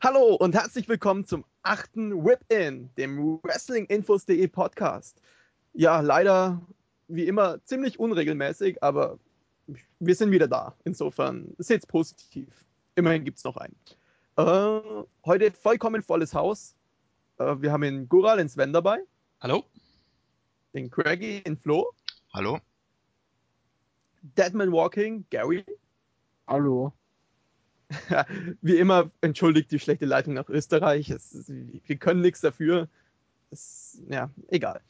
Hallo und herzlich willkommen zum achten Whip-In, dem WrestlingInfos.de Podcast. Ja, leider wie immer ziemlich unregelmäßig, aber wir sind wieder da. Insofern seht's positiv. Immerhin gibt's noch einen. Äh, heute vollkommen volles Haus. Äh, wir haben den Gural, den Sven dabei. Hallo. Den Craigie, den Flo. Hallo. Deadman Walking, Gary. Hallo. Wie immer entschuldigt die schlechte Leitung nach Österreich. Es, wir können nichts dafür. Es, ja, egal.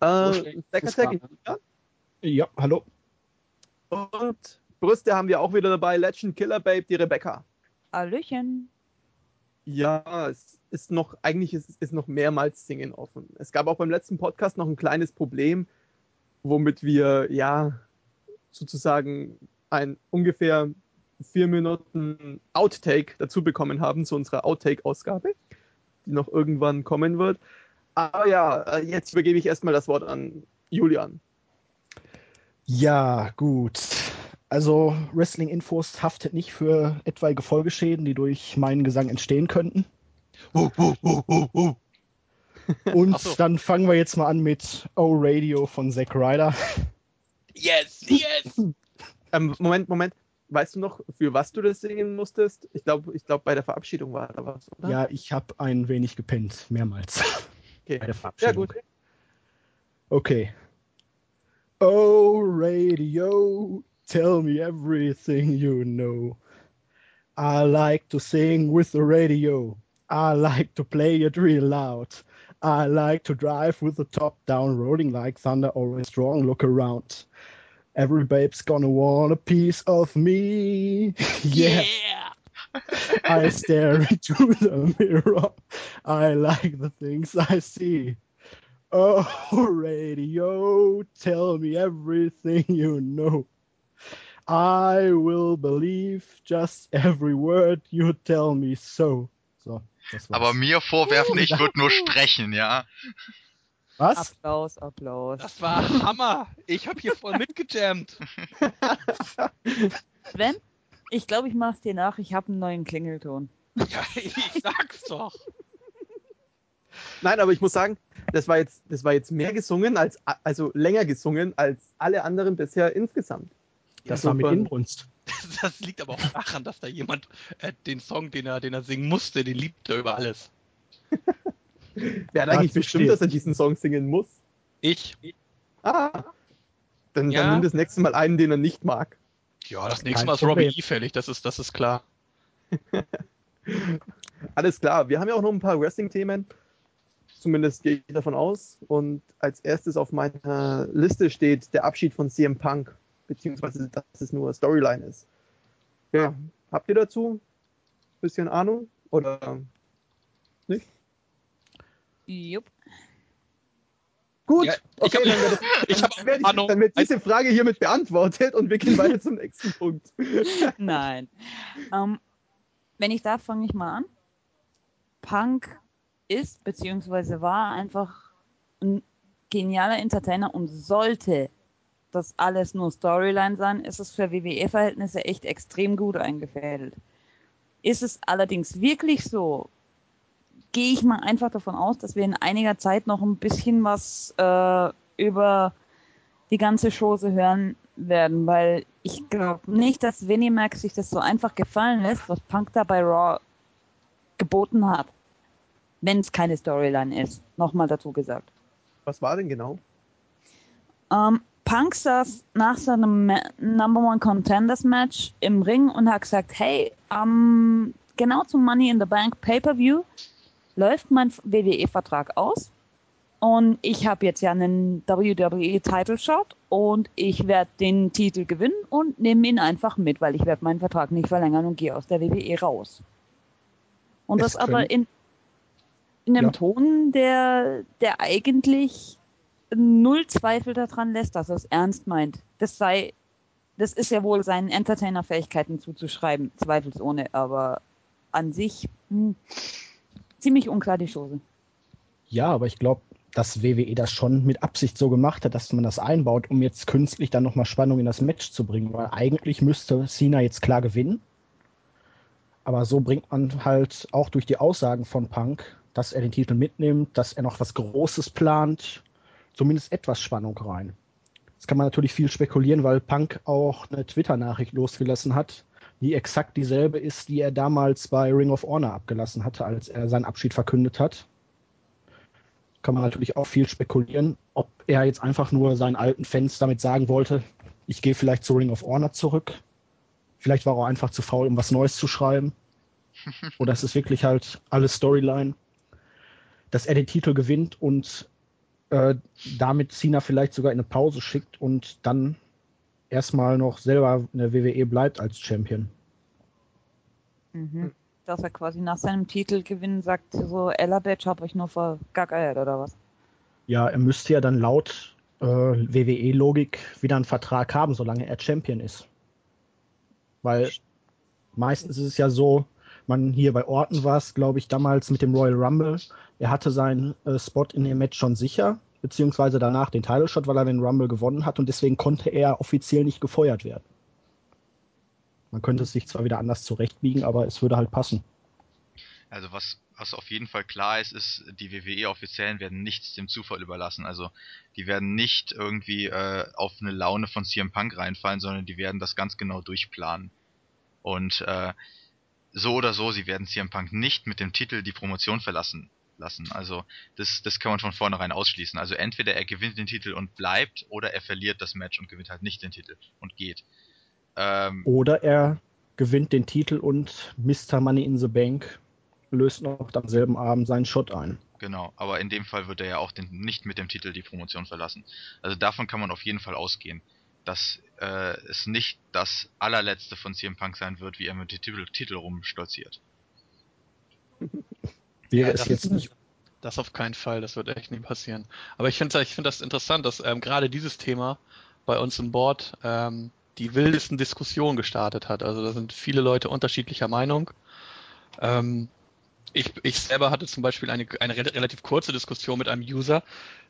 Äh, Second Ja, hallo. Und Brüste haben wir auch wieder dabei. Legend Killer Babe, die Rebecca. Hallöchen. Ja, es ist noch, eigentlich ist, ist noch mehrmals Singen offen. Es gab auch beim letzten Podcast noch ein kleines Problem, womit wir, ja, sozusagen ein ungefähr vier Minuten Outtake dazu bekommen haben zu unserer Outtake-Ausgabe, die noch irgendwann kommen wird. Aber ja, jetzt übergebe ich erstmal das Wort an Julian. Ja, gut. Also Wrestling Infos haftet nicht für etwaige Folgeschäden, die durch meinen Gesang entstehen könnten. Uh, uh, uh, Und so. dann fangen wir jetzt mal an mit O Radio von Zack Ryder. Yes, yes! ähm, Moment, Moment. Weißt du noch, für was du das singen musstest? Ich glaube, ich glaub, bei der Verabschiedung war da was, oder? Ja, ich habe ein wenig gepennt, mehrmals. Okay. Bei der Verabschiedung. Ja, gut. Okay. Oh, Radio, tell me everything you know. I like to sing with the radio. I like to play it real loud. I like to drive with the top down, rolling like thunder, always strong. Look around. Every babe's gonna want a piece of me. yeah. yeah. I stare into the mirror. I like the things I see. Oh, radio, tell me everything you know. I will believe just every word you tell me so. So. Aber mir vorwerfen, ich würde nur sprechen, ja. Was? Applaus, Applaus. Das war Hammer. Ich habe hier voll mitgejammt. Sven, ich glaube, ich mach's dir nach. Ich habe einen neuen Klingelton. Ja, ich sag's doch. Nein, aber ich muss sagen, das war jetzt, das war jetzt mehr gesungen als, also länger gesungen als alle anderen bisher insgesamt. Das war mit Inbrunst. Das liegt aber auch daran, dass da jemand äh, den Song, den er, den er singen musste, den liebt er über alles. Wer hat eigentlich bestimmt, dass er diesen Song singen muss? Ich. Ah. Dann, ja. dann nimm das nächste Mal einen, den er nicht mag. Ja, das nächste Mal ist Robbie E fällig, das ist, das ist klar. Alles klar. Wir haben ja auch noch ein paar Wrestling-Themen. Zumindest gehe ich davon aus. Und als erstes auf meiner Liste steht der Abschied von CM Punk beziehungsweise dass es nur Storyline ist. Ja, habt ihr dazu ein bisschen Ahnung oder nicht? Jupp. Gut, ja, okay, dann, werde, ich, dann, werde ich, dann wird diese Frage hiermit beantwortet und wir gehen weiter zum nächsten Punkt. Nein. Um, ähm, wenn ich darf, fange ich mal an. Punk ist bzw. war einfach ein genialer Entertainer und sollte das alles nur Storyline sein, ist es für WWE-Verhältnisse echt extrem gut eingefädelt. Ist es allerdings wirklich so, gehe ich mal einfach davon aus, dass wir in einiger Zeit noch ein bisschen was äh, über die ganze Chose hören werden, weil ich glaube nicht, dass Winnie Mac sich das so einfach gefallen lässt, was Punk da bei Raw geboten hat. Wenn es keine Storyline ist. Nochmal dazu gesagt. Was war denn genau? Ähm, Punk saß nach seinem Number One Contenders Match im Ring und hat gesagt, hey, um, genau zum Money in the Bank Pay-Per-View läuft mein WWE-Vertrag aus und ich habe jetzt ja einen WWE Title Shot und ich werde den Titel gewinnen und nehme ihn einfach mit, weil ich werde meinen Vertrag nicht verlängern und gehe aus der WWE raus. Und es das aber in, in einem ja. Ton, der, der eigentlich null Zweifel daran lässt, dass er es ernst meint. Das sei, das ist ja wohl seinen Entertainer-Fähigkeiten zuzuschreiben, zweifelsohne, aber an sich hm, ziemlich unklar die Chose. Ja, aber ich glaube, dass WWE das schon mit Absicht so gemacht hat, dass man das einbaut, um jetzt künstlich dann nochmal Spannung in das Match zu bringen, weil eigentlich müsste Cena jetzt klar gewinnen. Aber so bringt man halt auch durch die Aussagen von Punk, dass er den Titel mitnimmt, dass er noch was Großes plant, zumindest etwas Spannung rein. Jetzt kann man natürlich viel spekulieren, weil Punk auch eine Twitter-Nachricht losgelassen hat, die exakt dieselbe ist, die er damals bei Ring of Honor abgelassen hatte, als er seinen Abschied verkündet hat. Kann man natürlich auch viel spekulieren, ob er jetzt einfach nur seinen alten Fans damit sagen wollte, ich gehe vielleicht zu Ring of Honor zurück. Vielleicht war er einfach zu faul, um was Neues zu schreiben. Oder es ist wirklich halt alles Storyline, dass er den Titel gewinnt und äh, damit Cena vielleicht sogar in eine Pause schickt und dann erstmal noch selber in der WWE bleibt als Champion. Mhm. Dass er quasi nach seinem Titelgewinn sagt, so, Ella Badge hab euch nur vergackeiert oder was? Ja, er müsste ja dann laut äh, WWE-Logik wieder einen Vertrag haben, solange er Champion ist. Weil meistens ist es ja so, man hier bei Orton war es, glaube ich, damals mit dem Royal Rumble. Er hatte seinen äh, Spot in dem Match schon sicher, beziehungsweise danach den Title Shot, weil er den Rumble gewonnen hat und deswegen konnte er offiziell nicht gefeuert werden. Man könnte es sich zwar wieder anders zurechtbiegen, aber es würde halt passen. Also was, was auf jeden Fall klar ist, ist, die WWE-Offiziellen werden nichts dem Zufall überlassen. Also die werden nicht irgendwie äh, auf eine Laune von CM Punk reinfallen, sondern die werden das ganz genau durchplanen. Und äh, so oder so, sie werden CM Punk nicht mit dem Titel die Promotion verlassen lassen. Also das, das kann man von vornherein ausschließen. Also entweder er gewinnt den Titel und bleibt, oder er verliert das Match und gewinnt halt nicht den Titel und geht. Ähm, oder er gewinnt den Titel und Mr. Money in the Bank löst noch am selben Abend seinen Shot ein. Genau, aber in dem Fall wird er ja auch den, nicht mit dem Titel die Promotion verlassen. Also davon kann man auf jeden Fall ausgehen, dass äh, es nicht das allerletzte von CM Punk sein wird, wie er mit dem Titel, Titel rumstolziert. Wäre ja, es jetzt nicht. Das auf keinen Fall, das wird echt nie passieren. Aber ich finde ich find das interessant, dass ähm, gerade dieses Thema bei uns im Board ähm, die wildesten Diskussionen gestartet hat. Also da sind viele Leute unterschiedlicher Meinung. Ähm, ich, ich selber hatte zum Beispiel eine, eine relativ kurze Diskussion mit einem User,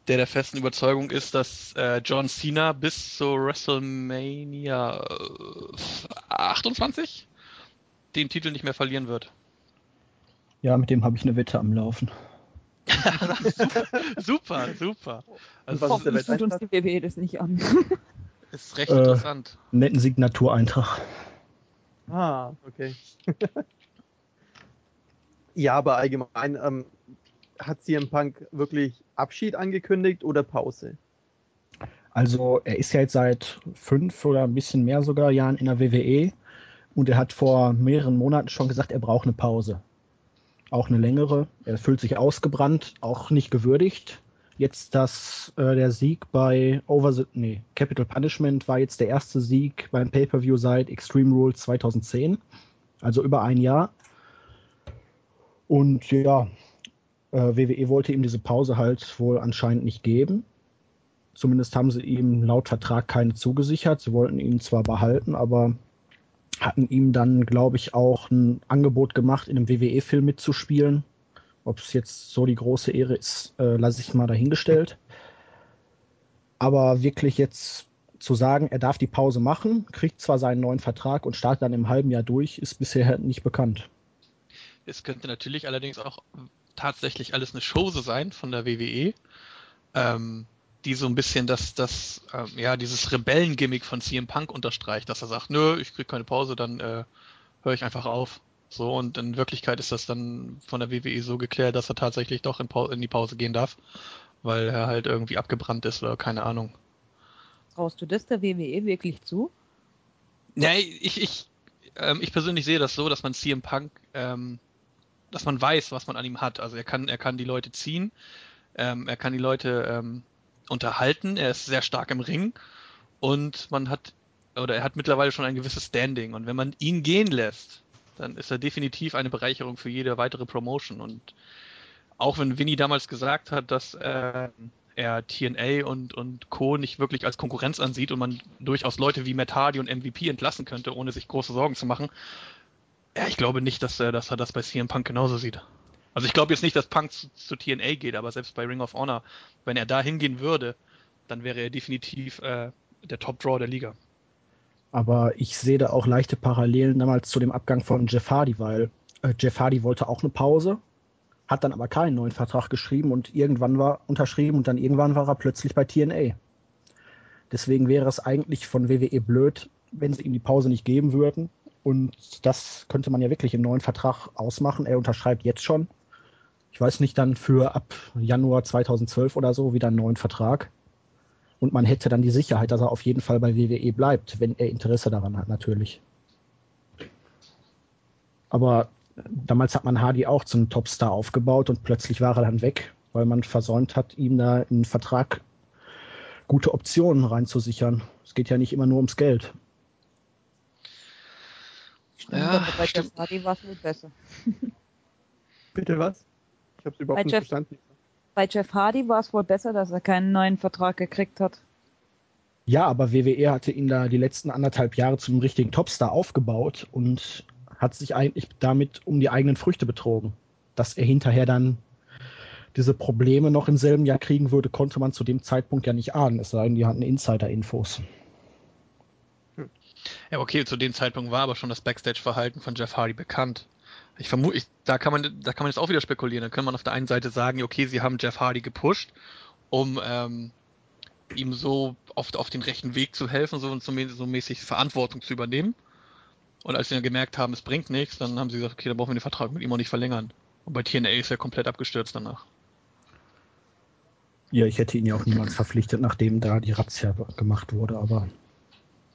der der festen Überzeugung ist, dass äh, John Cena bis zu WrestleMania äh, 28 den Titel nicht mehr verlieren wird. Ja, mit dem habe ich eine Wette am Laufen. super, super. Also Hoffentlich tut uns die WWE das nicht an. Ist recht äh, interessant. Netten Signatureintrag. Ah, okay. ja, aber allgemein, ähm, hat CM Punk wirklich Abschied angekündigt oder Pause? Also er ist ja jetzt seit fünf oder ein bisschen mehr sogar Jahren in der WWE und er hat vor mehreren Monaten schon gesagt, er braucht eine Pause auch eine längere. Er fühlt sich ausgebrannt, auch nicht gewürdigt. Jetzt das, äh, der Sieg bei Over the, nee, Capital Punishment war jetzt der erste Sieg beim Pay-Per-View seit Extreme Rules 2010. Also über ein Jahr. Und ja, äh, WWE wollte ihm diese Pause halt wohl anscheinend nicht geben. Zumindest haben sie ihm laut Vertrag keine zugesichert. Sie wollten ihn zwar behalten, aber hatten ihm dann, glaube ich, auch ein Angebot gemacht, in einem WWE-Film mitzuspielen. Ob es jetzt so die große Ehre ist, äh, lasse ich mal dahingestellt. Aber wirklich jetzt zu sagen, er darf die Pause machen, kriegt zwar seinen neuen Vertrag und startet dann im halben Jahr durch, ist bisher nicht bekannt. Es könnte natürlich allerdings auch tatsächlich alles eine Chose sein von der WWE. Ähm, die so ein bisschen das, das, äh, ja, dieses Rebellengimmick von CM Punk unterstreicht, dass er sagt, nö, ich krieg keine Pause, dann äh, höre ich einfach auf. So, und in Wirklichkeit ist das dann von der WWE so geklärt, dass er tatsächlich doch in, in die Pause gehen darf, weil er halt irgendwie abgebrannt ist oder keine Ahnung. Traust du das der WWE wirklich zu? Nee, ich, ich, ähm, ich persönlich sehe das so, dass man CM Punk, ähm, dass man weiß, was man an ihm hat. Also er kann, er kann die Leute ziehen, ähm, er kann die Leute ähm, unterhalten. Er ist sehr stark im Ring und man hat oder er hat mittlerweile schon ein gewisses Standing und wenn man ihn gehen lässt, dann ist er definitiv eine Bereicherung für jede weitere Promotion und auch wenn Vinny damals gesagt hat, dass äh, er TNA und, und Co. nicht wirklich als Konkurrenz ansieht und man durchaus Leute wie Matt Hardy und MVP entlassen könnte, ohne sich große Sorgen zu machen. Ja, ich glaube nicht, dass er, dass er das bei CM Punk genauso sieht. Also ich glaube jetzt nicht, dass Punk zu, zu, TNA geht, aber selbst bei Ring of Honor, wenn er da hingehen würde, dann wäre er definitiv äh, der Top-Draw der Liga. Aber ich sehe da auch leichte Parallelen damals zu dem Abgang von Jeff Hardy, weil äh, Jeff Hardy wollte auch eine Pause, hat dann aber keinen neuen Vertrag geschrieben und irgendwann war unterschrieben und dann irgendwann war er plötzlich bei TNA. Deswegen wäre es eigentlich von WWE blöd, wenn sie ihm die Pause nicht geben würden. Und das könnte man ja wirklich im neuen Vertrag ausmachen. Er unterschreibt jetzt schon. Ich weiß nicht, dann für ab Januar 2012 oder so wieder einen neuen Vertrag. Und man hätte dann die Sicherheit, dass er auf jeden Fall bei WWE bleibt, wenn er Interesse daran hat, natürlich. Aber damals hat man Hardy auch zum Topstar aufgebaut und plötzlich war er dann weg, weil man versäumt hat, ihm da einen Vertrag gute Optionen reinzusichern. Es geht ja nicht immer nur ums Geld. Stimmt, Ja, aber bei stimmt. Hardy war es wohl besser. Bitte was? Ich habe es überhaupt Bei nicht Jeff- verstanden. Bei Jeff Hardy war es wohl besser, dass er keinen neuen Vertrag gekriegt hat. Ja, aber WWE hatte ihn da die letzten anderthalb Jahre zum richtigen Topstar aufgebaut und hat sich eigentlich damit um die eigenen Früchte betrogen. Dass er hinterher dann diese Probleme noch im selben Jahr kriegen würde, konnte man zu dem Zeitpunkt ja nicht ahnen, es sei denn, die hatten Insider-Infos. Ja, okay, zu dem Zeitpunkt war aber schon das Backstage-Verhalten von Jeff Hardy bekannt. Ich vermute, ich, da kann man, da kann man jetzt auch wieder spekulieren. Da kann man auf der einen Seite sagen, okay, sie haben Jeff Hardy gepusht, um ähm, ihm so oft auf den rechten Weg zu helfen, so, so, so mäßig Verantwortung zu übernehmen. Und als sie dann gemerkt haben, es bringt nichts, dann haben sie gesagt, okay, dann brauchen wir den Vertrag mit ihm auch nicht verlängern. Und bei TNA ist er komplett abgestürzt danach. Ja, ich hätte ihn ja auch niemals verpflichtet, nachdem da die Razzia gemacht wurde, aber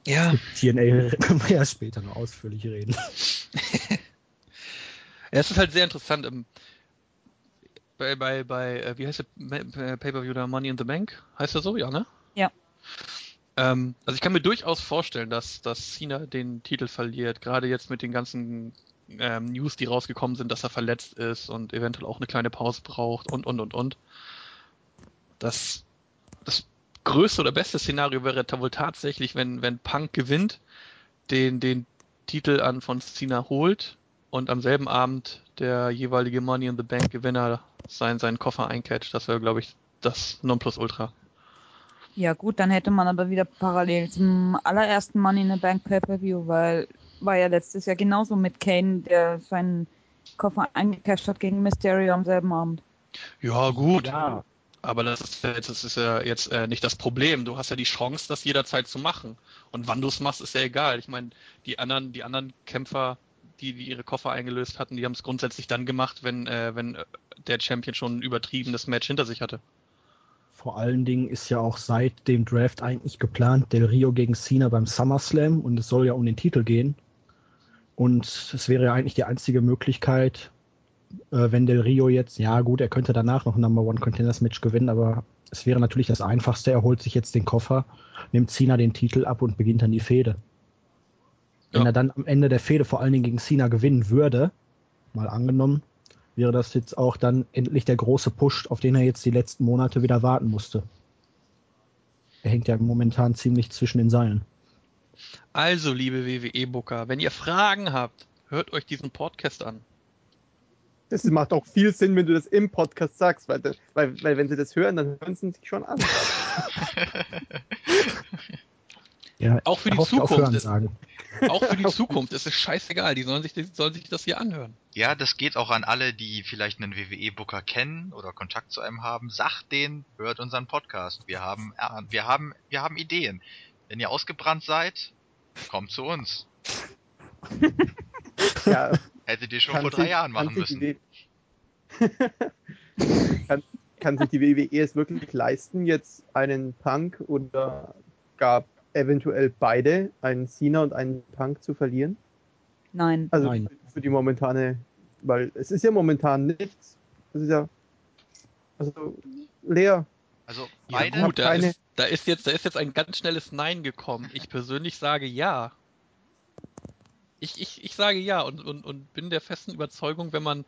Ja. TNA können wir ja später noch ausführlich reden. Es ist halt sehr interessant. ähm, Bei, bei, bei, äh, wie heißt der Pay-Per-View da? Money in the Bank? Heißt er so? Ja, ne? Ja. Ähm, also ich kann mir durchaus vorstellen, dass, dass Cena den Titel verliert. Gerade jetzt mit den ganzen ähm, News, die rausgekommen sind, dass er verletzt ist und eventuell auch eine kleine Pause braucht und, und, und, und. Das, das größte oder beste Szenario wäre ta- wohl tatsächlich, wenn, wenn Punk gewinnt, den, den Titel an von Cena holt und am selben Abend der jeweilige Money in the Bank Gewinner sein, seinen Koffer eincatcht. Das wäre, glaube ich, das Nonplusultra. Ja gut, dann hätte man aber wieder parallel zum allerersten Money in the Bank Pay-Per-View, weil war ja letztes Jahr genauso mit Kane, der seinen Koffer eingecasht hat gegen Mysterio am selben Abend. Ja, gut. Ja, Aber das ist, ja jetzt, das ist ja jetzt äh, nicht das Problem. Du hast ja die Chance, das jederzeit zu machen. Und wann du es machst, ist ja egal. Ich meine, die anderen, die anderen Kämpfer, die, die ihre Koffer eingelöst hatten, die haben es grundsätzlich dann gemacht, wenn, äh, wenn äh, der Champion schon ein übertriebenes Match hinter sich hatte. Vor allen Dingen ist ja auch seit dem Draft eigentlich geplant Del Rio gegen Cena beim SummerSlam und es soll ja um den Titel gehen. Und es wäre ja eigentlich die einzige Möglichkeit, äh, wenn Del Rio jetzt, ja gut, er könnte danach noch ein Number One Contenders Match gewinnen, aber es wäre natürlich das Einfachste, er holt sich jetzt den Koffer, nimmt Cena den Titel ab und beginnt dann die Fehde. Wenn Ja. er dann am Ende der Fehde vor allen Dingen gegen Cena gewinnen würde, mal angenommen, wäre das jetzt auch dann endlich der große Push, auf den er jetzt die letzten Monate wieder warten musste. Er hängt ja momentan ziemlich zwischen den Seilen. Also, liebe WWE-Booker, wenn ihr Fragen habt, hört euch diesen Podcast an. Das macht auch viel Sinn, wenn du das im Podcast sagst, weil, weil, weil wenn sie das hören, dann hören sie sich schon an. Ja, Auch für die Zukunft. Hörensagen. Auch für die Zukunft. Es ist scheißegal. Die sollen sich, die sollen sich das hier anhören. Ja, das geht auch an alle, die vielleicht einen WWE-Booker kennen oder Kontakt zu einem haben. Sagt denen, hört unseren Podcast. Wir haben, äh, wir haben, wir haben Ideen. Wenn ihr ausgebrannt seid, kommt zu uns. Ja, Hättet ihr schon vor drei sich- Jahren machen müssen. kann, kann sich die WWE es wirklich leisten, jetzt einen Punk oder gar eventuell beide, einen Cena und einen Punk zu verlieren? Nein. Also Nein. für die momentane, weil es ist ja momentan nichts. Das ist ja also leer. Also Ja beide, gut, da keine- ist, da ist jetzt, da ist jetzt ein ganz schnelles Nein gekommen. Ich persönlich sage ja. Ich, ich, ich sage ja und, und, und bin der festen Überzeugung, wenn man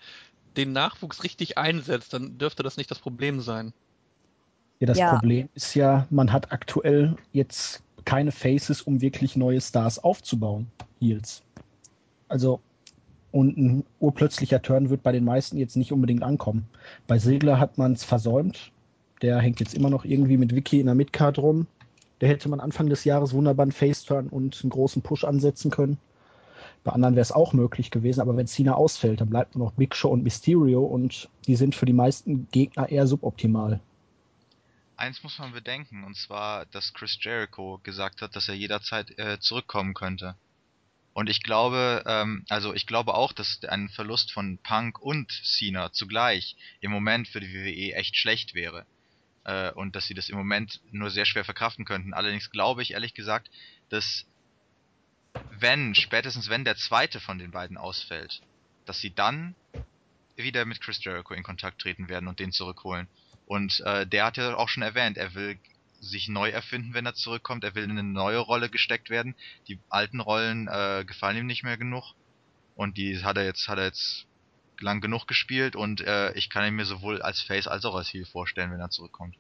den Nachwuchs richtig einsetzt, dann dürfte das nicht das Problem sein. Ja, das Ja. Problem ist ja, man hat aktuell jetzt keine Faces, um wirklich neue Stars aufzubauen. Heels. Also, und ein urplötzlicher Turn wird bei den meisten jetzt nicht unbedingt ankommen. Bei Segler hat man es versäumt. Der hängt jetzt immer noch irgendwie mit Vicky in der Midcard rum. Da hätte man Anfang des Jahres wunderbar einen Face-Turn und einen großen Push ansetzen können. Bei anderen wäre es auch möglich gewesen, aber wenn Cena ausfällt, dann bleibt nur noch Big Show und Mysterio und die sind für die meisten Gegner eher suboptimal. Eins muss man bedenken, und zwar, dass Chris Jericho gesagt hat, dass er jederzeit äh, zurückkommen könnte. Und ich glaube, ähm, also ich glaube auch, dass ein Verlust von Punk und Cena zugleich im Moment für die WWE echt schlecht wäre. Äh, und dass sie das im Moment nur sehr schwer verkraften könnten. Allerdings glaube ich ehrlich gesagt, dass wenn, spätestens wenn der zweite von den beiden ausfällt, dass sie dann wieder mit Chris Jericho in Kontakt treten werden und den zurückholen. Und äh, der hat ja auch schon erwähnt, er will sich neu erfinden, wenn er zurückkommt. Er will in eine neue Rolle gesteckt werden. Die alten Rollen äh, gefallen ihm nicht mehr genug. Und die hat er jetzt, hat er jetzt lang genug gespielt und äh, ich kann ihn mir sowohl als Face als auch als Heel vorstellen, wenn er zurückkommt.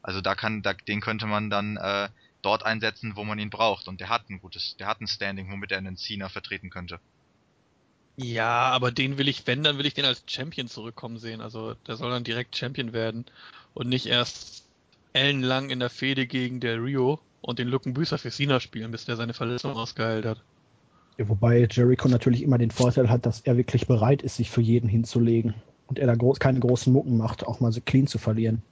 Also da kann, da, den könnte man dann äh, dort einsetzen, wo man ihn braucht. Und der hat ein gutes, der hat ein Standing, womit er einen Cena vertreten könnte. Ja, aber den will ich, wenn, dann will ich den als Champion zurückkommen sehen. Also der soll dann direkt Champion werden und nicht erst ellenlang in der Fehde gegen der Rio und den Luckenbüßer für Cena spielen, bis der seine Verletzung ausgeheilt hat. Ja, wobei Jericho natürlich immer den Vorteil hat, dass er wirklich bereit ist, sich für jeden hinzulegen. Und er da groß, keine großen Mucken macht, auch mal so clean zu verlieren.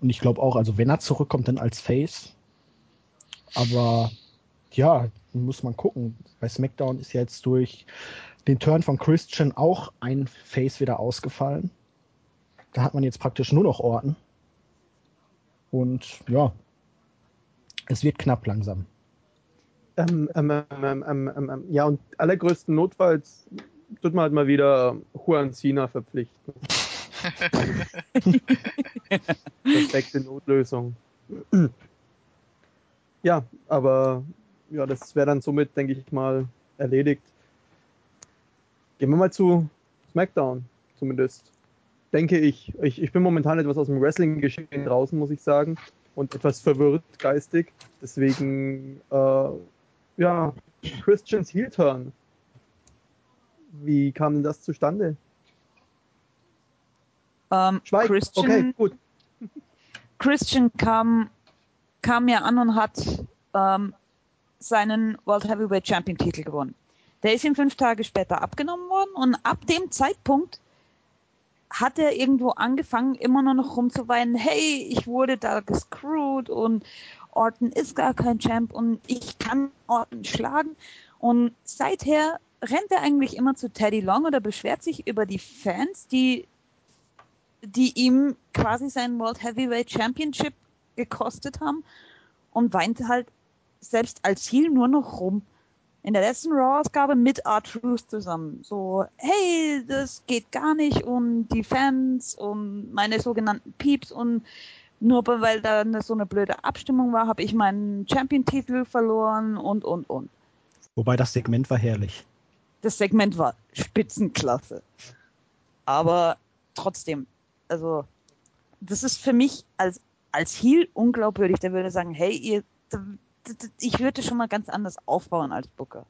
Und ich glaube auch, also wenn er zurückkommt, dann als Face. Aber ja, muss man gucken. Bei SmackDown ist ja jetzt durch den Turn von Christian auch ein Face wieder ausgefallen. Da hat man jetzt praktisch nur noch Orten. Und ja, es wird knapp langsam. Ähm, ähm, ähm, ähm, ähm, ähm, ja, und allergrößten Notfalls tut man halt mal wieder Juan Cena verpflichten. Perfekte Notlösung. Ja, aber ja, das wäre dann somit, denke ich mal, erledigt. Gehen wir mal zu SmackDown, zumindest. Denke ich. Ich, ich bin momentan etwas aus dem Wrestling-Geschehen draußen, muss ich sagen. Und etwas verwirrt geistig. Deswegen, äh, ja, Christians Heel Turn. Wie kam denn das zustande? Ähm, Schweig. Christian, Okay, gut. Christian kam, kam ja an und hat ähm, seinen World Heavyweight Champion Titel gewonnen. Der ist ihm fünf Tage später abgenommen worden und ab dem Zeitpunkt hat er irgendwo angefangen, immer nur noch rumzuweinen, hey, ich wurde da gescrewt und Orton ist gar kein Champ und ich kann Orton schlagen. Und seither rennt er eigentlich immer zu Teddy Long oder beschwert sich über die Fans, die, die ihm quasi seinen World Heavyweight Championship gekostet haben und weint halt selbst als Heel nur noch rum. In der letzten Raw-Ausgabe mit R-Truth zusammen. So, hey, das geht gar nicht und die Fans und meine sogenannten Peeps und nur weil da so eine blöde Abstimmung war, habe ich meinen Champion-Titel verloren und, und, und. Wobei das Segment war herrlich. Das Segment war Spitzenklasse. Aber trotzdem, also, das ist für mich als, als Heel unglaubwürdig. Der würde sagen, hey, ihr, ich würde schon mal ganz anders aufbauen als Booker.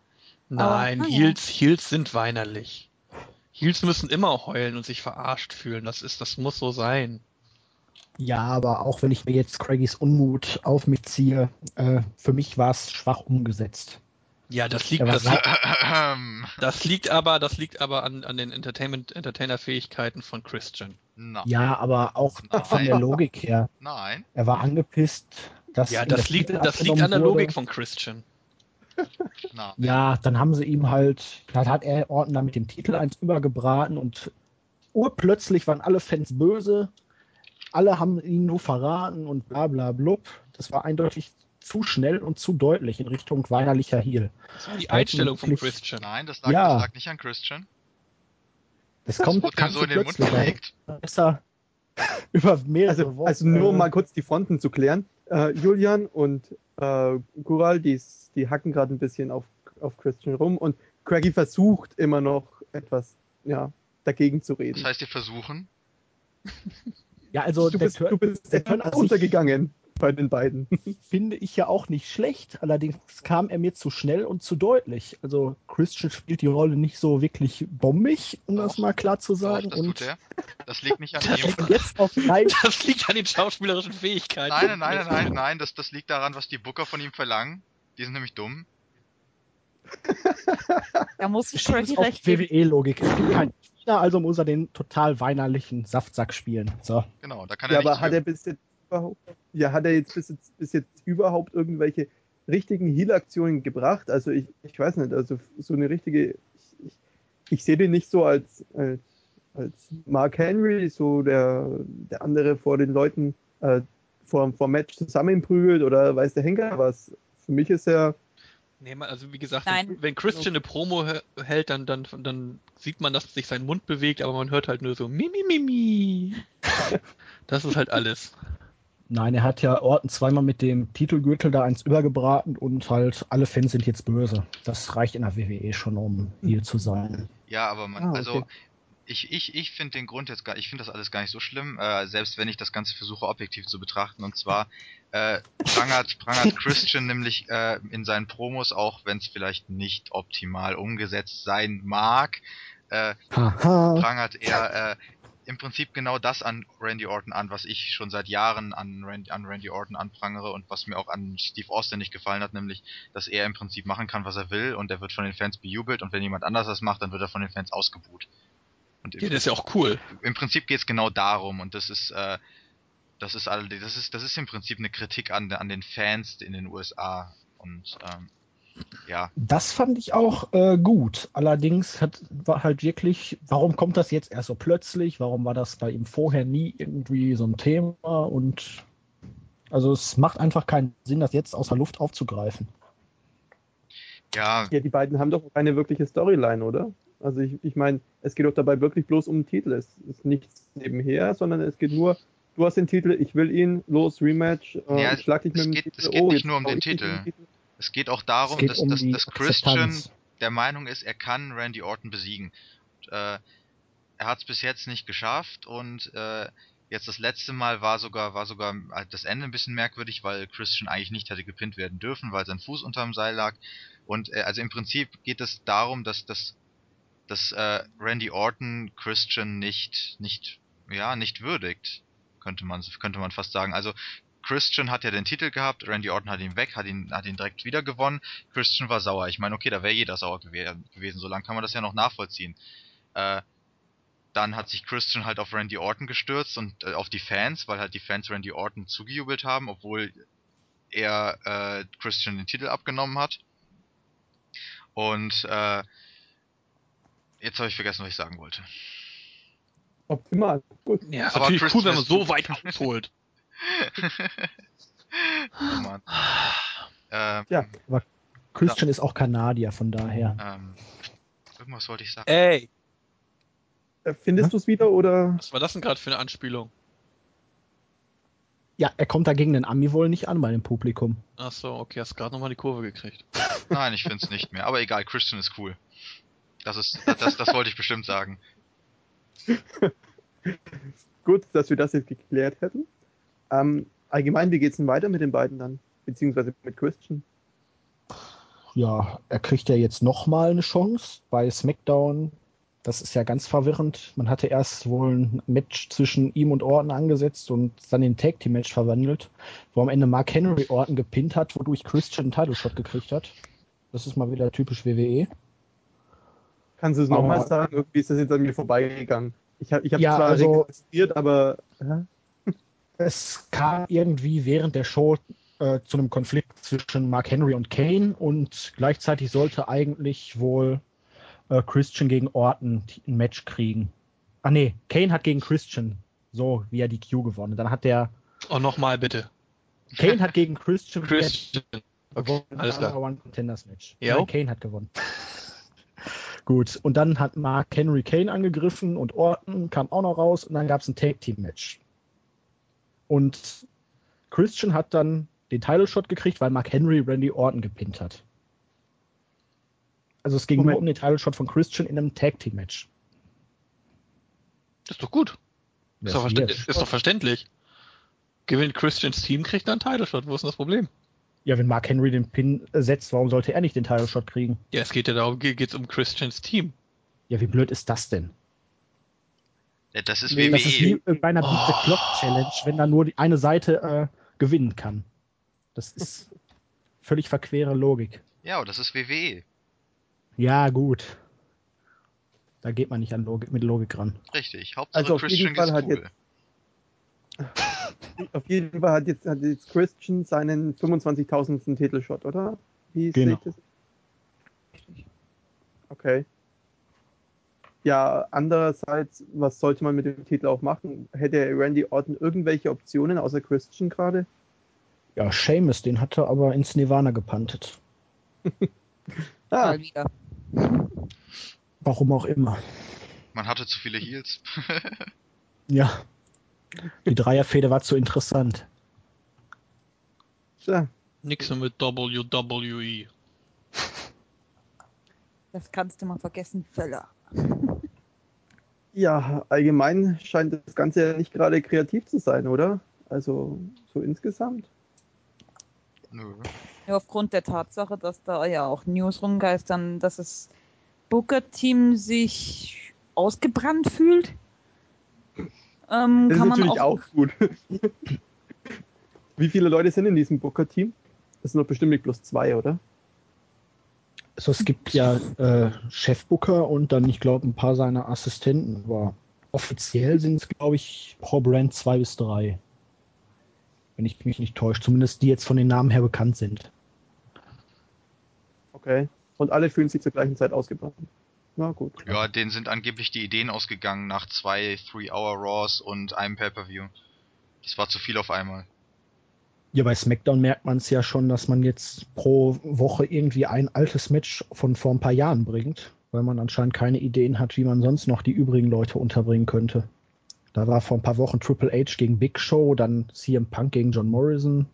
Nein, Aber, Heels, Heels sind weinerlich. Heels müssen immer heulen und sich verarscht fühlen. Das ist, das muss so sein. Ja, aber auch wenn ich mir jetzt Craigys Unmut auf mich ziehe, äh, für mich war es schwach umgesetzt. Ja, das liegt, das das liegt aber, das liegt aber an, an den Entertainment, Entertainer-Fähigkeiten von Christian. Na, Ja, aber auch von der Logik her. nein. Er war angepisst, dass Ja, das liegt, das liegt an der wurde. Logik von Christian. Na. Ja, dann haben sie ihm halt, dann hat er Orton da mit dem Titel eins übergebraten und urplötzlich waren alle Fans böse. Alle haben ihn nur verraten und bla bla blub. Das war eindeutig zu schnell und zu deutlich in Richtung weinerlicher Heel. Das war die Einstellung von Christian. Nein, das lag, Ja. das lag nicht an Christian. Das Das kommt ganz so in den Mund gelegt. Besser über mehrere Also, Wochen. also nur äh, mal kurz die Fronten zu klären. Äh, Julian und äh, Gural, die, die hacken gerade ein bisschen auf, auf Christian rum und Craigie versucht immer noch etwas ja, dagegen zu reden. Das heißt, die versuchen. Ja, also du, der bist, Turn- du bist der Turn untergegangen bei den beiden. finde ich ja auch nicht schlecht. Allerdings kam er mir zu schnell und zu deutlich. Also Christian spielt die Rolle nicht so wirklich bombig, um das Doch. mal klar zu Doch, sagen. das und tut er. Das liegt nicht an Das- ihm. Und jetzt auf. Das liegt an den schauspielerischen Fähigkeiten. Nein, nein, nein, nein, nein, das, das liegt daran, was die Booker von ihm verlangen. Die sind nämlich dumm. Da muss ich auf recht. WWE-Logik. Es gibt keinen Spieler, also muss er den total weinerlichen Saftsack spielen. So. Genau, da kann Ja, er aber nicht hat er bis jetzt überhaupt, ja, hat er jetzt bis jetzt, bis jetzt überhaupt irgendwelche richtigen Heal-Aktionen gebracht? Also ich, ich weiß nicht, also so eine richtige, ich, ich, ich sehe den nicht so als, als, als Mark Henry, so der, der andere vor den Leuten äh, vor, vor dem Match zusammenprügelt oder weiß der Henker was. Für mich ist er, Nee, also wie gesagt, Nein. wenn, Christian eine Promo hä- hält, dann, dann, dann sieht man, dass sich sein Mund bewegt, aber man hört halt nur so mi, mi, mi, mi. Das ist halt alles. Nein, er hat ja Orton zweimal mit dem Titelgürtel da eins übergebraten und halt alle Fans sind jetzt böse. Das reicht in der WWE schon, um hier zu sein. Ja, aber man, Ah, okay. also ich, ich, ich finde den Grund jetzt gar, ich finde das alles gar nicht so schlimm, äh, selbst wenn ich das Ganze versuche objektiv zu betrachten. Und zwar äh, prangert, prangert Christian nämlich äh, in seinen Promos, auch wenn es vielleicht nicht optimal umgesetzt sein mag, äh, prangert er äh, im Prinzip genau das an Randy Orton an, was ich schon seit Jahren an Randy, an Randy Orton anprangere und was mir auch an Steve Austin nicht gefallen hat, nämlich, dass er im Prinzip machen kann, was er will und er wird von den Fans bejubelt und wenn jemand anders das macht, dann wird er von den Fans ausgebuht. Und Ja, das ist ja auch cool. im Prinzip geht es genau darum und das ist, äh, das ist all, das ist, das ist im Prinzip eine Kritik an, an den Fans in den USA und ähm, ja, Das fand ich auch äh, gut. Allerdings hat, war halt wirklich, warum kommt das jetzt erst so plötzlich? Warum war das bei ihm vorher nie irgendwie so ein Thema? Und also es macht einfach keinen Sinn, das jetzt aus der Luft aufzugreifen. ja, ja, die beiden haben doch keine wirkliche Storyline, oder? Also ich, ich meine, es geht doch dabei wirklich bloß um den Titel. Es ist nichts nebenher, sondern es geht nur, du hast den Titel, ich will ihn, los, Rematch, äh, Ja, ich schlag dich es mit dem geht- Titel. es geht oh, nicht nur um den ich dich Titel. Es geht auch darum, geht dass, um dass, dass Christian Akzeptanz. der Meinung ist, er kann Randy Orton besiegen. Und, äh, er hat es bis jetzt nicht geschafft und äh, jetzt das letzte Mal war sogar war sogar das Ende ein bisschen merkwürdig, weil Christian eigentlich nicht hätte gepinnt werden dürfen, weil sein Fuß unterm Seil lag. Und äh, also im Prinzip geht es darum, dass dass dass äh, Randy Orton Christian nicht nicht ja nicht würdigt, könnte man könnte man fast sagen. Also Christian hat ja den Titel gehabt, Randy Orton hat ihn weg, hat ihn, hat ihn direkt wieder gewonnen. Christian war sauer. Ich meine, okay, da wäre jeder sauer gew gewesen. So lange kann man das ja noch nachvollziehen. Äh, dann hat sich Christian halt auf Randy Orton gestürzt und äh, auf die Fans, weil halt die Fans Randy Orton zugejubelt haben, obwohl er äh, Christian den Titel abgenommen hat. Und äh, jetzt habe ich vergessen, was ich sagen wollte. Optimal. Gut. Ja, ist Aber natürlich Christian cool, wenn man so weit ausholt. oh Mann. Ähm, Ja. Christian ist auch Kanadier, von daher. ähm, irgendwas wollte ich sagen. Ey, Äh, Findest du es wieder oder? was war das denn gerade für eine Anspielung? Ja, er kommt dagegen den Ami wohl nicht an bei dem Publikum. Ach so, okay, hast gerade nochmal die Kurve gekriegt. Nein, ich find's nicht mehr. Aber egal, Christian ist cool. Das ist, das, das wollte ich bestimmt sagen. Gut, dass wir das jetzt geklärt hätten. Ähm, allgemein, wie geht's denn weiter mit den beiden dann? Beziehungsweise mit Christian? Ja, er kriegt ja jetzt nochmal eine Chance bei SmackDown. Das ist ja ganz verwirrend. Man hatte erst wohl ein Match zwischen ihm und Orton angesetzt und dann in ein Tag Team Match verwandelt, wo am Ende Mark Henry Orton gepinnt hat, wodurch Christian einen Title Shot gekriegt hat. Das ist mal wieder typisch. WWE. Kannst du es nochmal sagen? Irgendwie ist das jetzt an mir vorbeigegangen. Ich habe ich hab Ja, zwar also- registriert, aber hä? Es kam irgendwie während der Show äh, zu einem Konflikt zwischen Mark Henry und Kane und gleichzeitig sollte eigentlich wohl äh, Christian gegen Orton ein Match kriegen. Ah nee, Kane hat gegen Christian so via die Q gewonnen. Dann hat der Oh, nochmal bitte. Kane hat gegen Christian Christian. gewonnen. alles klar. One Contenders Match. Ja. Kane hat gewonnen. Gut, und dann hat Mark Henry Kane angegriffen und Orton kam auch noch raus und dann gab es ein Tag Team Match. Und Christian hat dann den Title Shot gekriegt, weil Mark Henry Randy Orton gepinnt hat. Also es ging Moment. nur um den Title Shot von Christian in einem Tag Team Match. Das ist doch gut. Ist doch, Yes. ist doch verständlich. Gewinnt Christians Team, kriegt er einen Title Shot. Wo ist denn das Problem? Ja, wenn Mark Henry den Pin setzt, warum sollte er nicht den Title Shot kriegen? Ja, es geht ja darum, geht es um Christians Team. Ja, wie blöd ist das denn? Ja, das ist Nee, WWE. Das ist wie äh, bei einer Beat the Oh. Clock Challenge, wenn da nur die eine Seite äh, gewinnen kann. Das ist völlig verquere Logik. ja, aber das ist WWE. Ja, gut. Da geht man nicht an Logik, mit Logik ran. Richtig. Hauptsache Also auf jeden Christian Fall ist hat cool. Auf jeden Fall hat jetzt, hat jetzt Christian seinen 25.000. Titelshot, oder? Wie Genau. ich das? Okay. Ja, andererseits, was sollte man mit dem Titel auch machen? Hätte Randy Orton irgendwelche Optionen außer Christian gerade? Ja, Seamus, den hat er aber ins Nirvana gepantet. Ah, Mal wieder. Warum auch immer. Man hatte zu viele Heels. Ja. Die Dreierfehde war zu interessant. tja. Nix mit. WWE. Das kannst du mal vergessen, Völler. Ja, allgemein scheint das Ganze ja nicht gerade kreativ zu sein, oder? Also so insgesamt. Nö. Ja, aufgrund der Tatsache, dass da ja auch News rumgeistern, dass das Booker-Team sich ausgebrannt fühlt. Ähm, Das ist kann man natürlich auch, auch gut. Wie viele Leute sind in diesem Booker-Team? Das sind doch bestimmt nicht bloß zwei, oder? Also es gibt ja äh, Chefbooker und dann, ich glaube, ein paar seiner Assistenten. Aber offiziell sind es, glaube ich, pro Brand zwei bis drei. Wenn ich mich nicht täusche. Zumindest die jetzt von den Namen her bekannt sind. Okay. Und alle fühlen sich zur gleichen Zeit ausgebrannt. Na gut. Ja, denen sind angeblich die Ideen ausgegangen nach zwei Three-Hour-Raws und einem Pay-Per-View. Das war zu viel auf einmal. Ja, bei SmackDown merkt man es ja schon, dass man jetzt pro Woche irgendwie ein altes Match von vor ein paar Jahren bringt, weil man anscheinend keine Ideen hat, wie man sonst noch die übrigen Leute unterbringen könnte. Da war vor ein paar Wochen Triple H gegen Big Show, dann CM Punk gegen John Morrison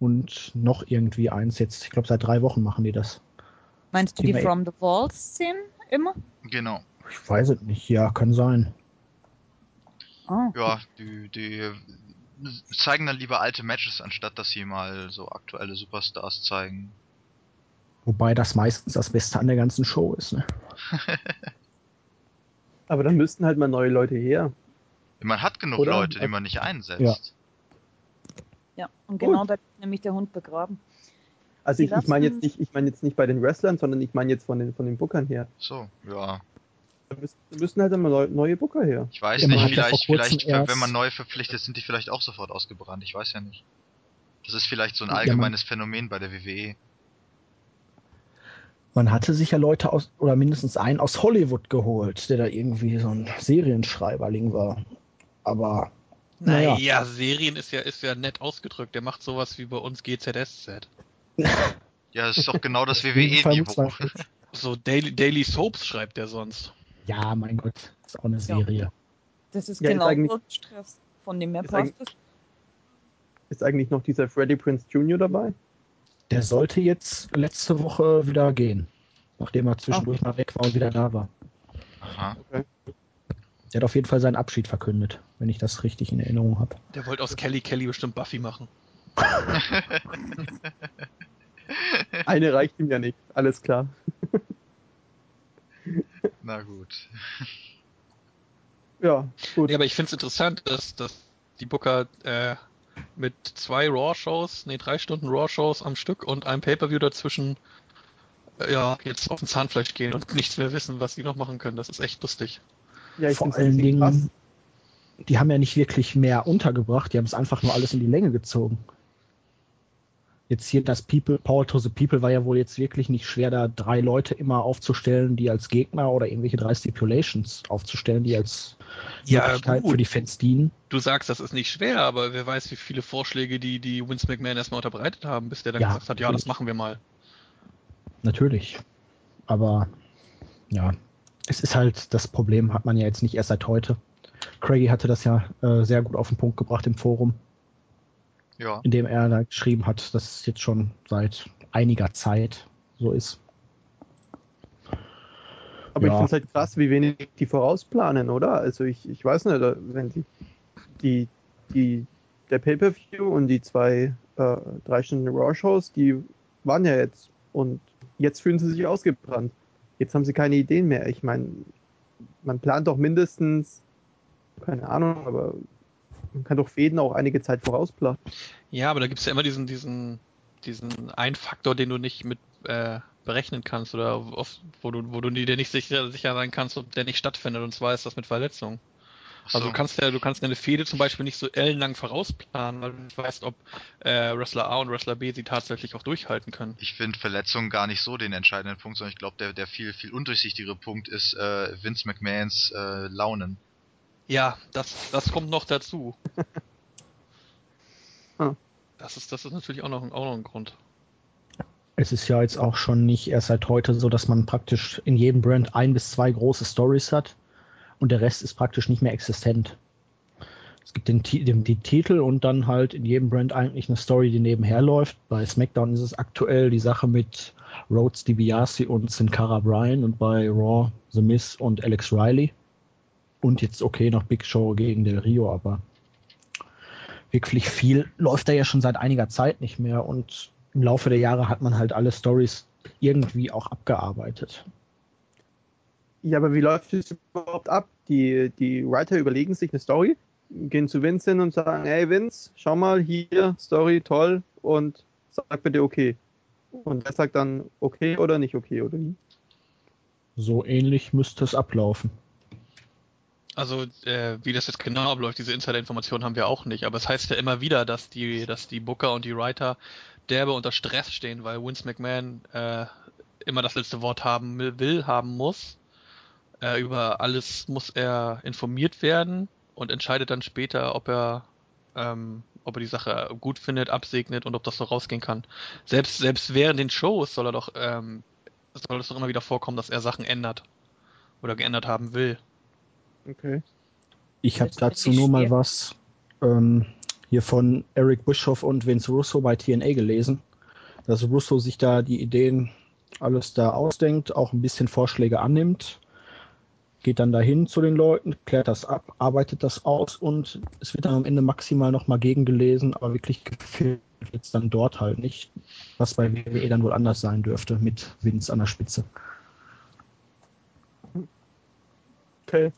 und noch irgendwie eins jetzt. Ich glaube, seit drei Wochen machen die das. meinst du die From the Walls-Szenen immer? Genau. Ich weiß es nicht. Ja, kann sein. Oh. Ja, die, die zeigen dann lieber alte Matches, anstatt dass sie mal so aktuelle Superstars zeigen. Wobei das meistens das Beste an der ganzen Show ist. Ne? Aber dann müssten halt mal neue Leute her. Man hat genug Oder? Leute, die man nicht einsetzt. Ja. Ja, und genau da ist nämlich der Hund begraben. Also Die ich, ich meine jetzt nicht, ich meine jetzt nicht bei den Wrestlern, sondern ich meine jetzt von den von den Bookern her. So, ja. Da müssten halt immer neu- neue Booker her. Ich weiß Ja, nicht, ja vielleicht, vielleicht, wenn- man neu verpflichtet, sind die vielleicht auch sofort ausgebrannt. Ich weiß ja nicht. Das ist vielleicht so ein Ja, allgemeines Phänomen bei der. WWE. Man hatte sich ja Leute aus, oder mindestens einen aus Hollywood geholt, der da irgendwie so ein Serienschreiberling war. Aber Naja, Naja. Serien ist ja, ist ja nett ausgedrückt. Der macht sowas wie bei uns GZSZ. Ja, das ist doch genau das WWE-Niveau. So Daily, Daily Soaps schreibt der sonst. Ja, mein Gott, ist auch eine Serie. Das ist Ja, ist genau eigentlich- so Stress. Von dem her Ist passt eigentlich- es. Ist eigentlich noch dieser Freddie Prince Jr. dabei? Der sollte jetzt letzte Woche wieder gehen, nachdem er zwischendurch mal weg war und wieder da war. Aha. Der hat auf jeden Fall seinen Abschied verkündet, wenn ich das richtig in Erinnerung habe. Der wollte aus Kelly Kelly bestimmt Buffy machen. Eine reicht ihm ja nicht, alles klar. Na gut. Ja, gut. Ja, aber ich finde es interessant, dass, dass die Booker äh, mit zwei Raw-Shows, nee, drei Stunden Raw-Shows am Stück und einem Pay-Per-View dazwischen äh, ja, jetzt auf den Zahnfleisch gehen und nichts mehr wissen, was sie noch machen können. Das ist echt lustig. ja, ich Vor allen Dingen, krass. die haben ja nicht wirklich mehr untergebracht, die haben es einfach nur alles in die Länge gezogen. Jetzt hier das People, Power to the People war ja wohl jetzt wirklich nicht schwer, da drei Leute immer aufzustellen, die als Gegner oder irgendwelche drei Stipulations aufzustellen, die als Ja, Möglichkeit gut. für die Fans dienen. Du sagst, das ist nicht schwer, aber wer weiß, wie viele Vorschläge die, die Vince McMahon erstmal unterbreitet haben, bis der dann Ja, gesagt hat, ja, natürlich. das machen wir mal. Natürlich. Aber ja, es ist halt, das Problem hat man ja jetzt nicht erst seit heute. Craigie hatte das ja äh, sehr gut auf den Punkt gebracht im Forum, Ja. in dem er da geschrieben hat, dass es jetzt schon seit einiger Zeit so ist. Aber ich Ja. finde es halt krass, wie wenig die vorausplanen, oder? Also ich, ich weiß nicht, wenn die, die, die der Pay-Per-View und die zwei äh, drei Stunden Raw-Shows, die waren ja jetzt und jetzt fühlen sie sich ausgebrannt. Jetzt haben sie keine Ideen mehr. Ich meine, man plant doch mindestens keine Ahnung, aber man kann doch Fäden auch einige Zeit vorausplanen. Ja, aber da gibt's ja immer diesen, diesen, diesen einen Faktor, den du nicht mit äh, berechnen kannst oder auf, wo du, wo du dir nicht sicher, sicher sein kannst, ob der nicht stattfindet. Und zwar ist das mit Verletzungen. Ach so. Also du kannst ja, du kannst eine Fehde zum Beispiel nicht so ellenlang vorausplanen, weil du nicht weißt, ob äh, Wrestler A und Wrestler B sie tatsächlich auch durchhalten können. ich finde Verletzungen gar nicht so den entscheidenden Punkt, sondern ich glaube, der, der viel, viel undurchsichtigere Punkt ist äh, Vince McMahons äh, Launen. Ja, das, das kommt noch dazu. Hm. Das ist, das ist natürlich auch noch, ein- auch noch ein Grund. Es ist ja jetzt auch schon nicht erst seit heute so, dass man praktisch in jedem Brand ein bis zwei große Stories hat und der Rest ist praktisch nicht mehr existent. Es gibt den, den, die Titel und dann halt in jedem Brand eigentlich eine Story, die nebenher läuft. Bei SmackDown ist es aktuell die Sache mit Rhodes DiBiase und Sin Cara Bryan und bei Raw The Miz und Alex Riley. Und jetzt okay noch Big Show gegen Del Rio, aber wirklich viel läuft da ja schon seit einiger Zeit nicht mehr und im Laufe der Jahre hat man halt alle Stories irgendwie auch abgearbeitet. Ja, aber wie läuft es überhaupt ab? Die, die Writer überlegen sich eine Story, gehen zu Vince hin und sagen, hey Vince, schau mal hier, Story, toll, und sag bitte okay. Und er sagt dann okay oder nicht okay, oder wie? So ähnlich müsste es ablaufen. Also, äh, wie das jetzt genau abläuft, diese Insider-Informationen haben wir auch nicht. Aber es heißt ja immer wieder, dass die, dass die Booker und die Writer derbe unter Stress stehen, weil Vince McMahon äh, immer das letzte Wort haben will, haben muss. Äh, über alles muss er informiert werden und entscheidet dann später, ob er, ähm, ob er die Sache gut findet, absegnet und ob das so rausgehen kann. Selbst, selbst während den Shows soll er doch, ähm, soll es doch immer wieder vorkommen, dass er Sachen ändert oder geändert haben will. Okay. Ich habe dazu nur mal was ähm, hier von Eric Bischoff und Vince Russo bei TNA gelesen, dass Russo sich da die Ideen alles da ausdenkt, auch ein bisschen Vorschläge annimmt, geht dann dahin zu den Leuten, klärt das ab, arbeitet das aus und es wird dann am Ende maximal nochmal gegengelesen, aber wirklich gefilmt wird dann dort halt nicht, was bei WWE dann wohl anders sein dürfte mit Vince an der Spitze. Okay.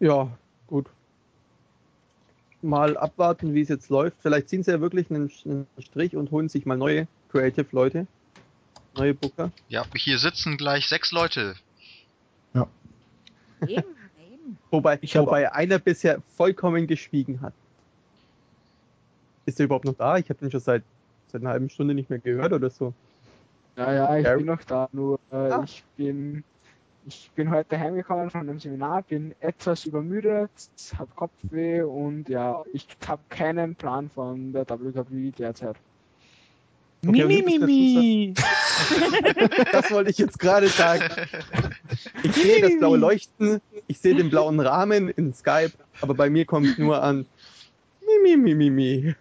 Ja, gut. Mal abwarten, wie es jetzt läuft. Vielleicht ziehen sie ja wirklich einen, einen Strich und holen sich mal neue Creative-Leute. Neue Booker. Ja, hier sitzen gleich sechs Leute. Eben, eben. Wobei, Ich wobei einer bisher vollkommen geschwiegen hat. Ist er überhaupt noch da? Ich habe ihn schon seit, seit einer halben Stunde nicht mehr gehört oder so. Ja, ja, ich Gary? bin noch da, nur äh, Ah. ich bin ich bin heute heimgekommen von dem Seminar, bin etwas übermüdet, habe Kopfweh und ja, ich habe keinen Plan von der WWE derzeit. Okay, muss Das wollte ich jetzt gerade sagen. Ich sehe das blaue Leuchten, ich sehe den blauen Rahmen in Skype, aber bei mir kommt nur an Mi, mi, mi, mi, mi.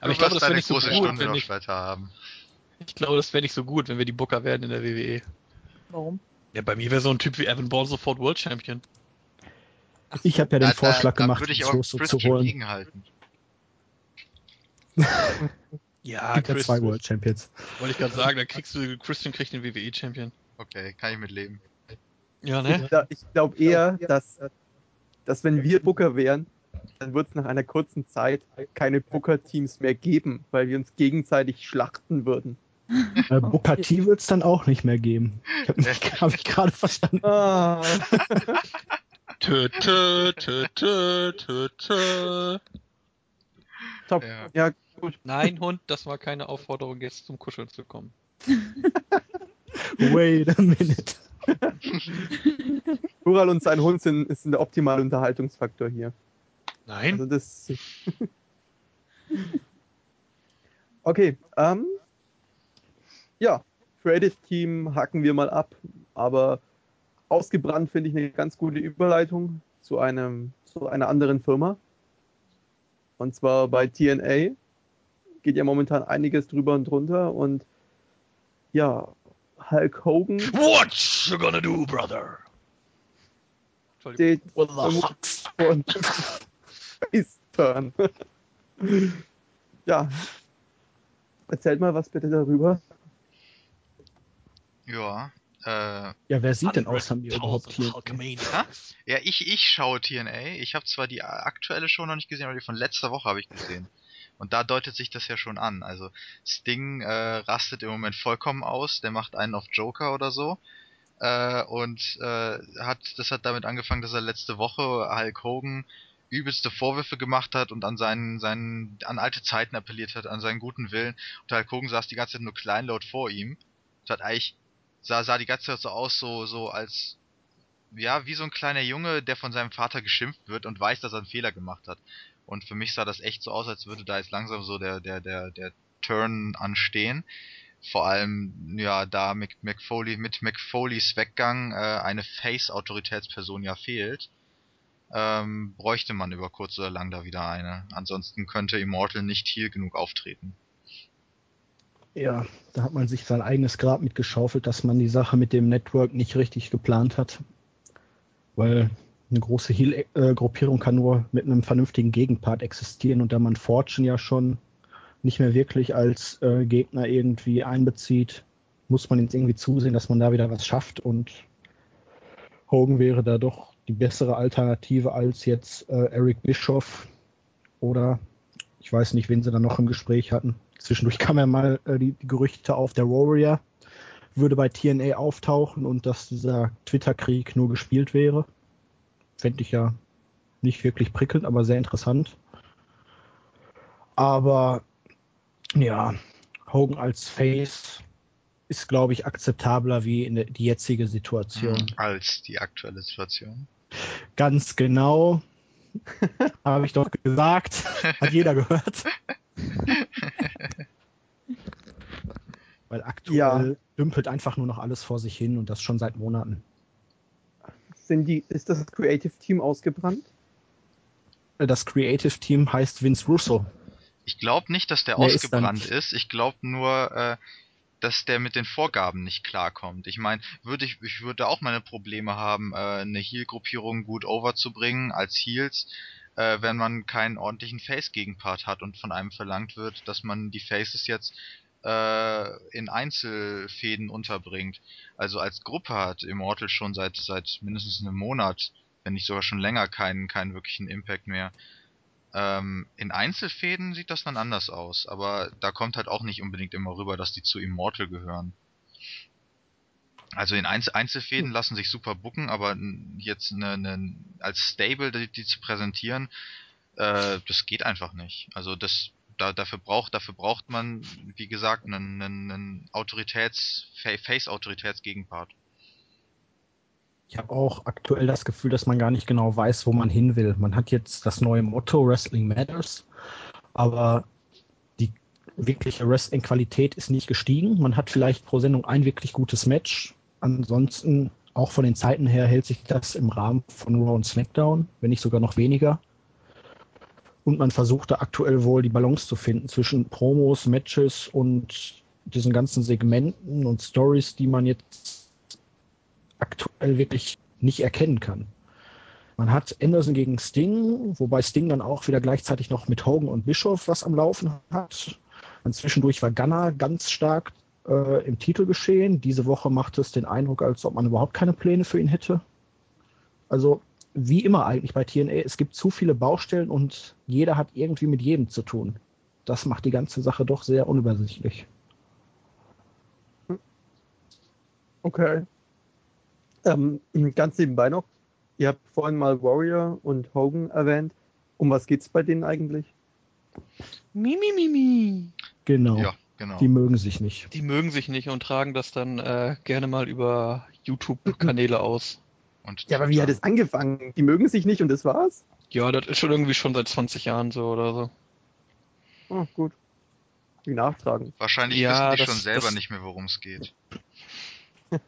Aber ich glaube, das wäre nicht so gut, Stunde wenn noch ich, später haben. ich glaube, das wäre nicht so gut, wenn wir die Booker werden in der WWE. Warum? Ja, bei mir wäre so ein Typ wie Evan Bourne sofort World Champion. Ich habe ja den Da- da- Vorschlag da gemacht, würde ich Vince aber Russo Chris zu holen. gegenhalten. Ja, Chris, zwei World Champions. wollte ich gerade sagen, da kriegst du, Christian kriegt den WWE Champion. Okay, kann ich mitleben. Ja, Ich, ne? ich glaube eher, dass, dass wenn wir Booker wären, dann wird es nach einer kurzen Zeit keine Booker-Teams mehr geben, weil wir uns gegenseitig schlachten würden. Äh, Booker T wird es dann auch nicht mehr geben. Ich habe hab ich gerade verstanden. Ah. Tö, tö, tö, tö, tö, tö. Top. Ja. Ja, gut. Nein, Hund, das war keine Aufforderung, jetzt zum Kuscheln zu kommen. Wait a minute. Ural und sein Hund sind, sind der optimale Unterhaltungsfaktor hier. Nein? Also das. okay, ähm, ja, Creative Team hacken wir mal ab, aber ausgebrannt finde ich eine ganz gute Überleitung zu einem zu einer anderen Firma. Und zwar bei TNA geht ja momentan einiges drüber und drunter und ja, Hulk Hogan What you gonna do, brother? Steht von Face Turn. ja. Erzählt mal was bitte darüber. Ja, Äh, Ja, wer sieht denn außer mir überhaupt hier? ja, ich, ich schaue TNA. Ich habe zwar die aktuelle Show noch nicht gesehen, aber die von letzter Woche habe ich gesehen. Und da deutet sich das ja schon an. Also Sting äh, rastet im Moment vollkommen aus. Der macht einen auf Joker oder so. Äh, und äh, hat das hat damit angefangen, dass er letzte Woche Hulk Hogan übelste Vorwürfe gemacht hat und an seinen, seinen, an alte Zeiten appelliert hat, an seinen guten Willen. Und Hulk Hogan saß die ganze Zeit nur kleinlaut vor ihm. Und hat eigentlich, sah, sah die ganze Zeit so aus, so, so als, ja, wie so ein kleiner Junge, der von seinem Vater geschimpft wird und weiß, dass er einen Fehler gemacht hat. Und für mich sah das echt so aus, als würde da jetzt langsam so der, der, der, der Turn anstehen. Vor allem, ja, da Mc, McFoley, mit McFoleys Weggang äh, eine Face-Autoritätsperson ja fehlt, ähm, bräuchte man über kurz oder lang da wieder eine. Ansonsten könnte Immortal nicht heel genug auftreten. Ja, da hat man sich sein eigenes Grab mitgeschaufelt, dass man die Sache mit dem Network nicht richtig geplant hat. Weil eine große Heal-Gruppierung kann nur mit einem vernünftigen Gegenpart existieren und da man Fortune ja schon nicht mehr wirklich als äh, Gegner irgendwie einbezieht, muss man jetzt irgendwie zusehen, dass man da wieder was schafft und Hogan wäre da doch die bessere Alternative als jetzt äh, Eric Bischoff oder ich weiß nicht, wen sie da noch im Gespräch hatten. Zwischendurch kam ja mal äh, die, die Gerüchte auf, der Warrior würde bei TNA auftauchen und dass dieser Twitter-Krieg nur gespielt wäre. Fände ich ja nicht wirklich prickelnd, aber sehr interessant. Aber ja, Hogan als Face ist, glaube ich, akzeptabler wie in die jetzige Situation. Als die aktuelle Situation. Ganz genau. Habe ich doch gesagt. Hat jeder gehört. Weil aktuell Ja. dümpelt einfach nur noch alles vor sich hin und das schon seit Monaten. Sind die, ist das Creative Team ausgebrannt? Das Creative Team heißt Vince Russo. Ich glaube nicht, dass der ist ausgebrannt dann- ist. Ich glaube nur, äh, dass der mit den Vorgaben nicht klarkommt. Ich meine, würde ich, ich würde auch meine Probleme haben, äh, eine Heal-Gruppierung gut overzubringen als Heals, äh, wenn man keinen ordentlichen Face-Gegenpart hat und von einem verlangt wird, dass man die Faces jetzt äh, in Einzelfäden unterbringt. Also als Gruppe hat Immortal schon seit seit mindestens einem Monat, wenn nicht sogar schon länger, keinen keinen wirklichen Impact mehr. Ähm, in Einzelfäden sieht das dann anders aus, aber da kommt halt auch nicht unbedingt immer rüber, dass die zu Immortal gehören. Also in Einzel Einzelfäden lassen sich super bucken, aber jetzt eine, eine, als Stable die, die zu präsentieren, äh, das geht einfach nicht. Also das da, dafür braucht dafür braucht man, wie gesagt, einen, einen, Autoritäts Fa- Face-Autoritätsgegenpart. Ich habe auch aktuell das Gefühl, dass man gar nicht genau weiß, wo man hin will. Man hat jetzt das neue Motto Wrestling Matters, aber die wirkliche Wrestling-Qualität ist nicht gestiegen. Man hat vielleicht pro Sendung ein wirklich gutes Match. Ansonsten, auch von den Zeiten her, hält sich das im Rahmen von Raw und SmackDown, wenn nicht sogar noch weniger. Und man versucht da aktuell wohl die Balance zu finden zwischen Promos, Matches und diesen ganzen Segmenten und Stories, die man jetzt aktuell wirklich nicht erkennen kann. Man hat Anderson gegen Sting, wobei Sting dann auch wieder gleichzeitig noch mit Hogan und Bischof was am Laufen hat. Und zwischendurch war Gunner ganz stark äh, im Titelgeschehen. Diese Woche macht es den Eindruck, als ob man überhaupt keine Pläne für ihn hätte. Also wie immer eigentlich bei TNA, es gibt zu viele Baustellen und jeder hat irgendwie mit jedem zu tun. Das macht die ganze Sache doch sehr unübersichtlich. Okay. Ähm, ganz nebenbei noch, ihr habt vorhin mal Warrior und Hogan erwähnt. Um was geht's bei denen eigentlich? Mi, mi, mi, mi. Genau. Ja, genau. Die mögen sich nicht. Die mögen sich nicht und tragen das dann äh, gerne mal über YouTube-Kanäle aus. Und Ja, aber wie hat es angefangen? Die mögen sich nicht und das war's? Ja, das ist schon irgendwie schon seit 20 Jahren so oder so. Oh, gut. Wie nachtragen. Wahrscheinlich Ja, wissen die das- schon selber das- nicht mehr, worum es geht.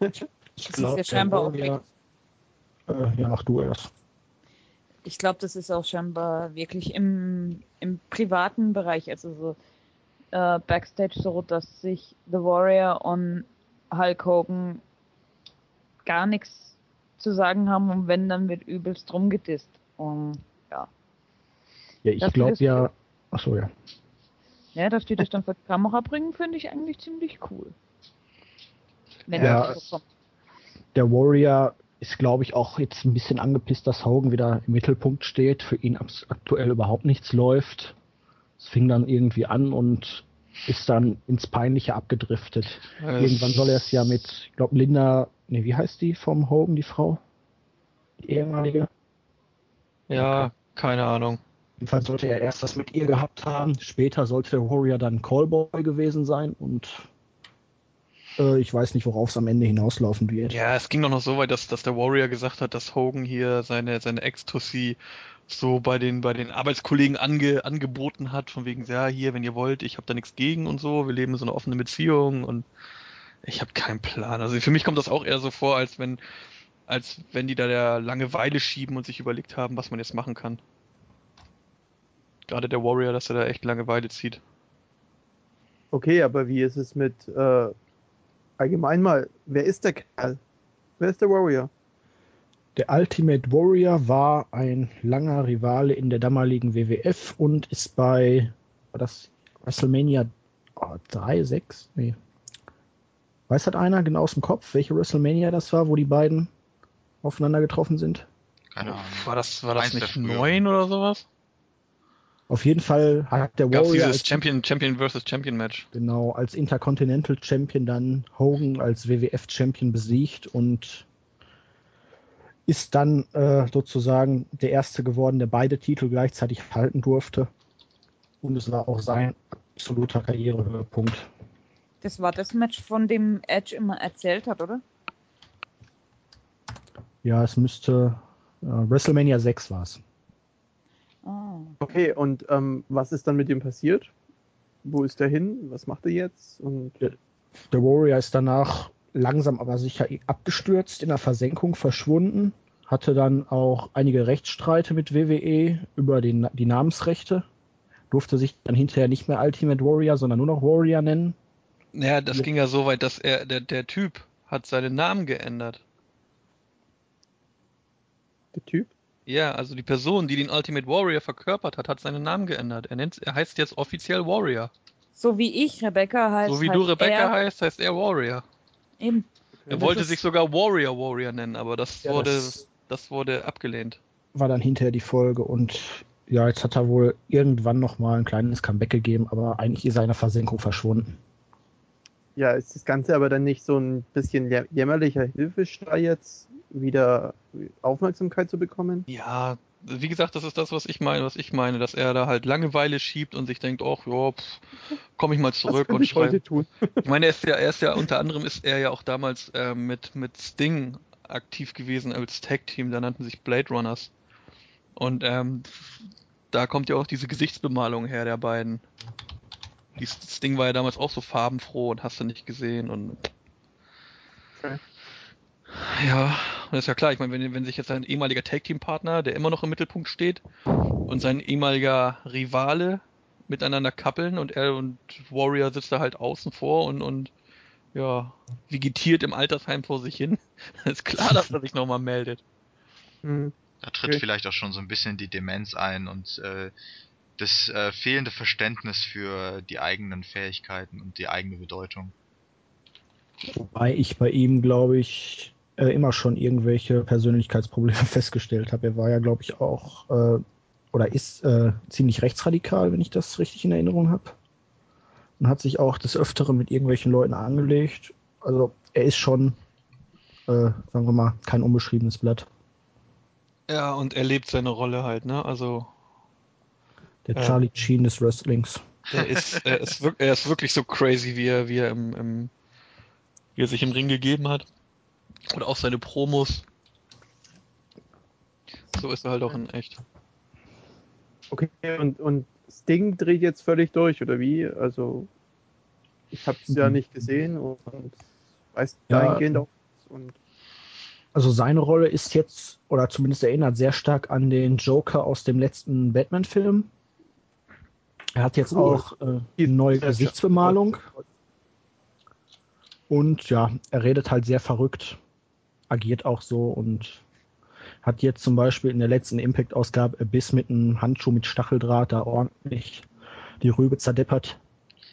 Ich Das ist ja scheinbar auch Warrior- Äh, ja, mach du erst. Ich glaube, das ist auch scheinbar wirklich im, im privaten Bereich, also so äh, Backstage so, dass sich The Warrior und Hulk Hogan gar nichts zu sagen haben und wenn, dann wird übelst rumgedisst. Und ja. Ja, ich glaube ja. Achso, ja. ja, dass die das dann vor die Kamera bringen, finde ich eigentlich ziemlich cool. Wenn Ja, so der Warrior ist, glaube ich, auch jetzt ein bisschen angepisst, dass Hogan wieder im Mittelpunkt steht. Für ihn aktuell überhaupt nichts läuft. Es fing dann irgendwie an und ist dann ins Peinliche abgedriftet. Es- Irgendwann soll er es ja mit, ich glaube, Linda, nee, wie heißt die vom Hogan, die Frau? Die ehemalige? Ja, keine Ahnung. Jedenfalls sollte er erst das mit ihr gehabt haben. Später sollte der Warrior dann Callboy gewesen sein und äh, ich weiß nicht, worauf es am Ende hinauslaufen wird. Ja, es ging doch noch so weit, dass, dass der Warrior gesagt hat, dass Hogan hier seine, seine Ex-Tussi so bei den, bei den Arbeitskollegen ange, angeboten hat, von wegen, ja, hier, wenn ihr wollt, ich habe da nichts gegen und so, wir leben so eine offene Beziehung und ich habe keinen Plan. Also für mich kommt das auch eher so vor, als wenn, als wenn die da der Langeweile schieben und sich überlegt haben, was man jetzt machen kann. Gerade der Warrior, dass er da echt Langeweile zieht. Okay, aber wie ist es mit äh, allgemein mal, wer ist der Kerl? Wer ist der Warrior? Der Ultimate Warrior war ein langer Rivale in der damaligen WWF und ist bei war das WrestleMania oh, 3, 6? Nee. Weiß hat einer genau aus dem Kopf, welche WrestleMania das war, wo die beiden aufeinander getroffen sind? Keine Ahnung. War das, war das nicht früheren. neun oder sowas? Auf jeden Fall hat der Gab's Warrior dieses als, Champion, Champion versus Champion Match. genau als Intercontinental Champion dann Hogan als WWF Champion besiegt und ist dann äh, sozusagen der erste geworden, der beide Titel gleichzeitig halten durfte. Und es war auch sein absoluter Karrierehöhepunkt. Das war das Match, von dem Edge immer erzählt hat, oder? Ja, es müsste äh, WrestleMania 6 war es. Ah. Okay, und ähm, was ist dann mit ihm passiert? Wo ist er hin? Was macht er jetzt? Und Der Warrior ist danach langsam aber sicher abgestürzt, in der Versenkung verschwunden, hatte dann auch einige Rechtsstreite mit WWE über den, die Namensrechte, durfte sich dann hinterher nicht mehr Ultimate Warrior, sondern nur noch Warrior nennen. Naja, das Ja. ging ja so weit, dass er, der, der Typ hat seinen Namen geändert. der Typ? Ja, also die Person, die den Ultimate Warrior verkörpert hat, hat seinen Namen geändert. Er nennt, er heißt jetzt offiziell Warrior. So wie ich, Rebecca heißt. so wie heißt du Rebecca er, heißt, heißt er Warrior. Eben. Er wollte sich sogar Warrior Warrior nennen, aber das Ja, wurde, das- das wurde abgelehnt. War dann hinterher die Folge und ja, jetzt hat er wohl irgendwann noch mal ein kleines Comeback gegeben, aber eigentlich ist er in der Versenkung verschwunden. Ja, ist das Ganze aber dann nicht so ein bisschen jä- jämmerlicher Hilfeschrei jetzt, wieder Aufmerksamkeit zu bekommen? Ja, wie gesagt, das ist das, was ich meine, was ich meine, dass er da halt Langeweile schiebt und sich denkt, ach ja, pff, komm ich mal zurück und schreibe. Ich meine, er ist ja, er ist ja unter anderem ist er ja auch damals äh, mit, mit Sting aktiv gewesen als Tag-Team, da nannten sich Blade Runners. Und ähm, da kommt ja auch diese Gesichtsbemalung her der beiden. Die Sting war ja damals auch so farbenfroh und hast du nicht gesehen und Okay. Ja, und ist ja klar, ich meine, wenn, wenn sich jetzt ein ehemaliger Tag-Team-Partner, der immer noch im Mittelpunkt steht, und sein ehemaliger Rivale miteinander kappeln und er und Warrior sitzt da halt außen vor und, und ja, vegetiert im Altersheim vor sich hin, ist klar, dass er sich nochmal meldet. Hm. Da tritt Okay. vielleicht auch schon so ein bisschen die Demenz ein und äh, das äh, fehlende Verständnis für die eigenen Fähigkeiten und die eigene Bedeutung. Wobei ich bei ihm, glaube ich, äh, immer schon irgendwelche Persönlichkeitsprobleme festgestellt habe. Er war ja, glaube ich, auch äh, oder ist äh, ziemlich rechtsradikal, wenn ich das richtig in Erinnerung habe. Und hat sich auch des Öfteren mit irgendwelchen Leuten angelegt. Also er ist schon, äh, sagen wir mal, kein unbeschriebenes Blatt. Ja, und er lebt seine Rolle halt, ne? Also Der Ja. Charlie Sheen des Wrestlings. er ist, er ist, er ist wirklich so crazy, wie er, wie er im, im wie er sich im Ring gegeben hat. Oder auch seine Promos. So ist er halt auch in echt. Okay, und, und Sting dreht jetzt völlig durch, oder wie? Also, ich habe es ja Mhm. nicht gesehen und weiß Ja. dahingehend auch. Und Also seine Rolle ist jetzt, oder zumindest erinnert sehr stark an den Joker aus dem letzten Batman-Film. Er hat jetzt Cool. auch äh, eine neue Gesichtsbemalung und ja, er redet halt sehr verrückt, agiert auch so und hat jetzt zum Beispiel in der letzten Impact-Ausgabe Abyss mit einem Handschuh mit Stacheldraht da ordentlich die Rübe zerdeppert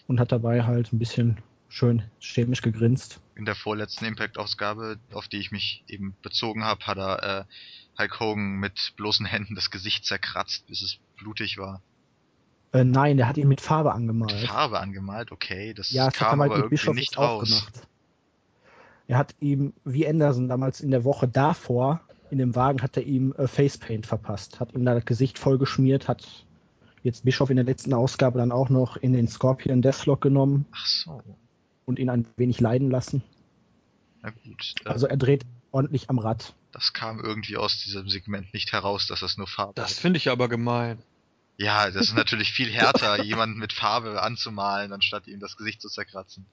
und hat dabei halt ein bisschen schön chemisch gegrinst. in der vorletzten Impact-Ausgabe, auf die ich mich eben bezogen habe, hat er äh, Hulk Hogan mit bloßen Händen das Gesicht zerkratzt, bis es blutig war. Äh, nein, der hat ihn mit Farbe angemalt. Mit Farbe angemalt, okay, das ja, das hat er kam mal aber mit irgendwie Bischof nicht raus. gemacht. Er hat ihm, wie Anderson damals in der Woche davor, in dem Wagen hat er ihm äh, Facepaint verpasst, hat ihm da das Gesicht voll geschmiert, hat jetzt Bischof in der letzten Ausgabe dann auch noch in den Scorpion Deathlock genommen Ach so, und ihn ein wenig leiden lassen. na gut. Äh, Also er dreht ordentlich am Rad. das kam irgendwie aus diesem Segment nicht heraus, dass das nur Farbe Das finde ich aber gemein. Ja, das ist natürlich viel härter, jemanden mit Farbe anzumalen, anstatt ihm das Gesicht zu zerkratzen.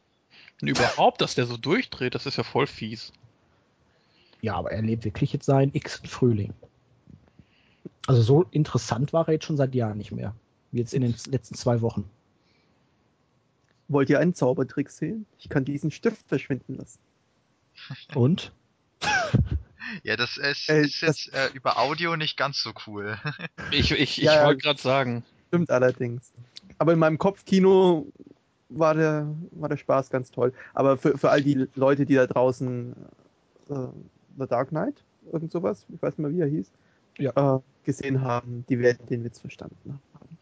Und überhaupt, dass der so durchdreht, das ist ja voll fies. Ja, aber er lebt wirklich jetzt seinen x Frühling. Also so interessant war er jetzt schon seit Jahren nicht mehr. Wie jetzt in den letzten zwei Wochen. Wollt ihr einen Zaubertrick sehen? Ich kann diesen Stift verschwinden lassen. Und? Ja, das ist, Äh, ist jetzt äh, über Audio nicht ganz so cool. Ich, ich, ich ja. wollte gerade sagen. Stimmt allerdings. Aber in meinem Kopfkino war der, war der Spaß ganz toll. Aber für, für all die Leute, die da draußen äh, The Dark Knight, irgend sowas, ich weiß nicht mehr, wie er hieß, Ja. äh, gesehen haben, die werden den Witz verstanden haben.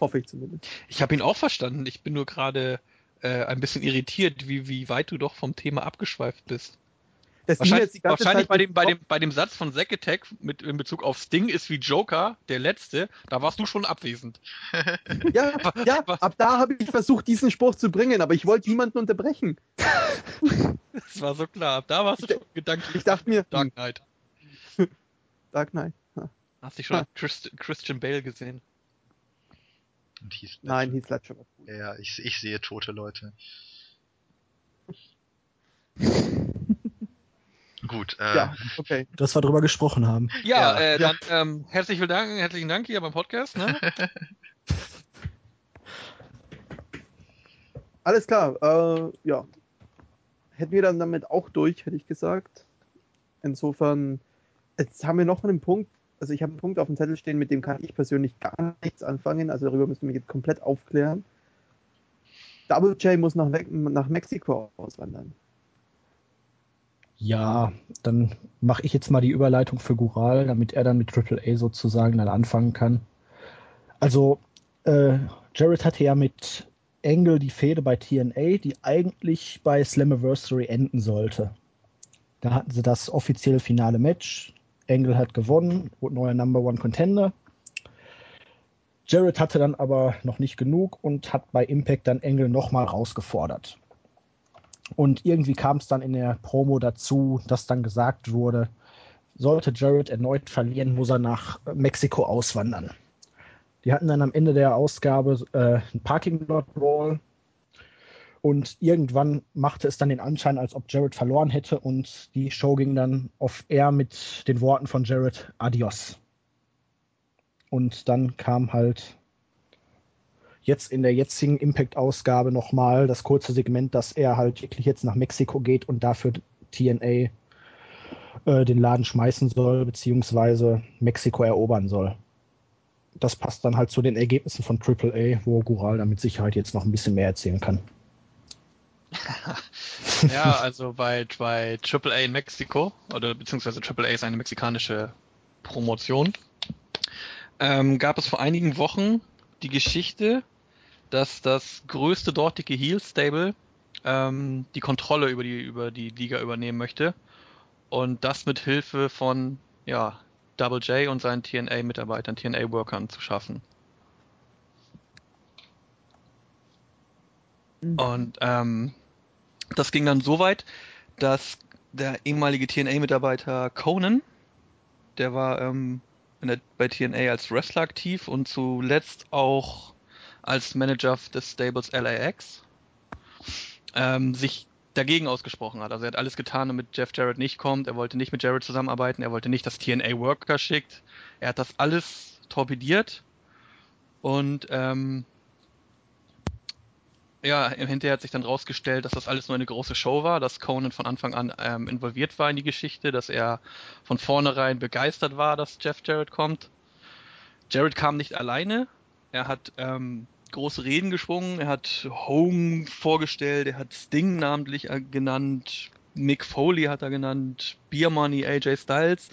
Hoffe ich zumindest. Ich habe ihn auch verstanden. Ich bin nur gerade äh, ein bisschen irritiert, wie, wie weit du doch vom Thema abgeschweift bist. Das ging Wahrscheinlich, jetzt die ganze wahrscheinlich Zeit bei, dem, bei, dem, bei dem Satz von Zack Attack mit, in Bezug auf Sting ist wie Joker, der letzte, da warst du schon abwesend. Ja, ja, ab da habe ich versucht, diesen Spruch zu bringen, aber ich wollte niemanden unterbrechen. Das war so klar. Da warst du schon gedanklich Ich dachte mir, Dark hm, Knight. Dark Knight. Ha. Hast dich schon Christ, Christian Bale gesehen. Und hieß Nein, Heath Ledger war cool. Ja, ich, ich sehe tote Leute. Gut, äh, Ja, okay. Dass wir drüber gesprochen haben. Ja, Ja. äh, dann ähm, herzlichen Dank, herzlichen Dank hier beim Podcast. Ne? Alles klar, äh, ja. Hätten wir dann damit auch durch, hätte ich gesagt. Insofern, jetzt haben wir noch einen Punkt, also ich habe einen Punkt auf dem Zettel stehen, mit dem kann ich persönlich gar nichts anfangen, also darüber müssen wir jetzt komplett aufklären. Double J muss nach, nach Mexiko auswandern. Ja, dann mache ich jetzt mal die Überleitung für Gural, damit er dann mit Triple A sozusagen dann anfangen kann. Also, äh, Jared hatte ja mit Angle die Fehde bei TNA, die eigentlich bei Slammiversary enden sollte. Da hatten sie das offizielle finale Match. Angle hat gewonnen, wurde neuer Number One Contender. Jared hatte dann aber noch nicht genug und hat bei Impact dann Angle nochmal rausgefordert. Und irgendwie kam es dann in der Promo dazu, dass dann gesagt wurde, sollte Jared erneut verlieren, muss er nach Mexiko auswandern. Die hatten dann am Ende der Ausgabe äh, einen Parking Lot Brawl und irgendwann machte es dann den Anschein, als ob Jared verloren hätte und die Show ging dann auf Air mit den Worten von Jared Adios. Und dann kam halt jetzt in der jetzigen Impact-Ausgabe nochmal das kurze Segment, dass er halt wirklich jetzt nach Mexiko geht und dafür TNA äh, den Laden schmeißen soll, beziehungsweise Mexiko erobern soll. Das passt dann halt zu den Ergebnissen von AAA, wo Gural dann mit Sicherheit jetzt noch ein bisschen mehr erzählen kann. ja, also bei, bei AAA in Mexiko, oder beziehungsweise AAA ist eine mexikanische Promotion, ähm, gab es vor einigen Wochen die Geschichte, dass das größte dortige Heel-Stable ähm, die Kontrolle über die, über die Liga übernehmen möchte. Und das mit Hilfe von ja, Double J und seinen TNA-Mitarbeitern, TNA-Workern zu schaffen. Und ähm, das ging dann so weit, dass der ehemalige TNA-Mitarbeiter Conan, der war ähm, der, bei TNA als Wrestler aktiv und zuletzt auch als Manager des Stables LAX, ähm, sich dagegen ausgesprochen hat. Also er hat alles getan, damit Jeff Jarrett nicht kommt. Er wollte nicht mit Jarrett zusammenarbeiten. Er wollte nicht, dass TNA Worker schickt. Er hat das alles torpediert und ähm, ja, hinterher hat sich dann rausgestellt, dass das alles nur eine große Show war, dass Conan von Anfang an ähm, involviert war in die Geschichte, dass er von vornherein begeistert war, dass Jeff Jarrett kommt. Jarrett kam nicht alleine. Er hat ähm, große Reden geschwungen. Er hat Home vorgestellt, er hat Sting namentlich äh, genannt, Mick Foley hat er genannt, Beer Money, AJ Styles.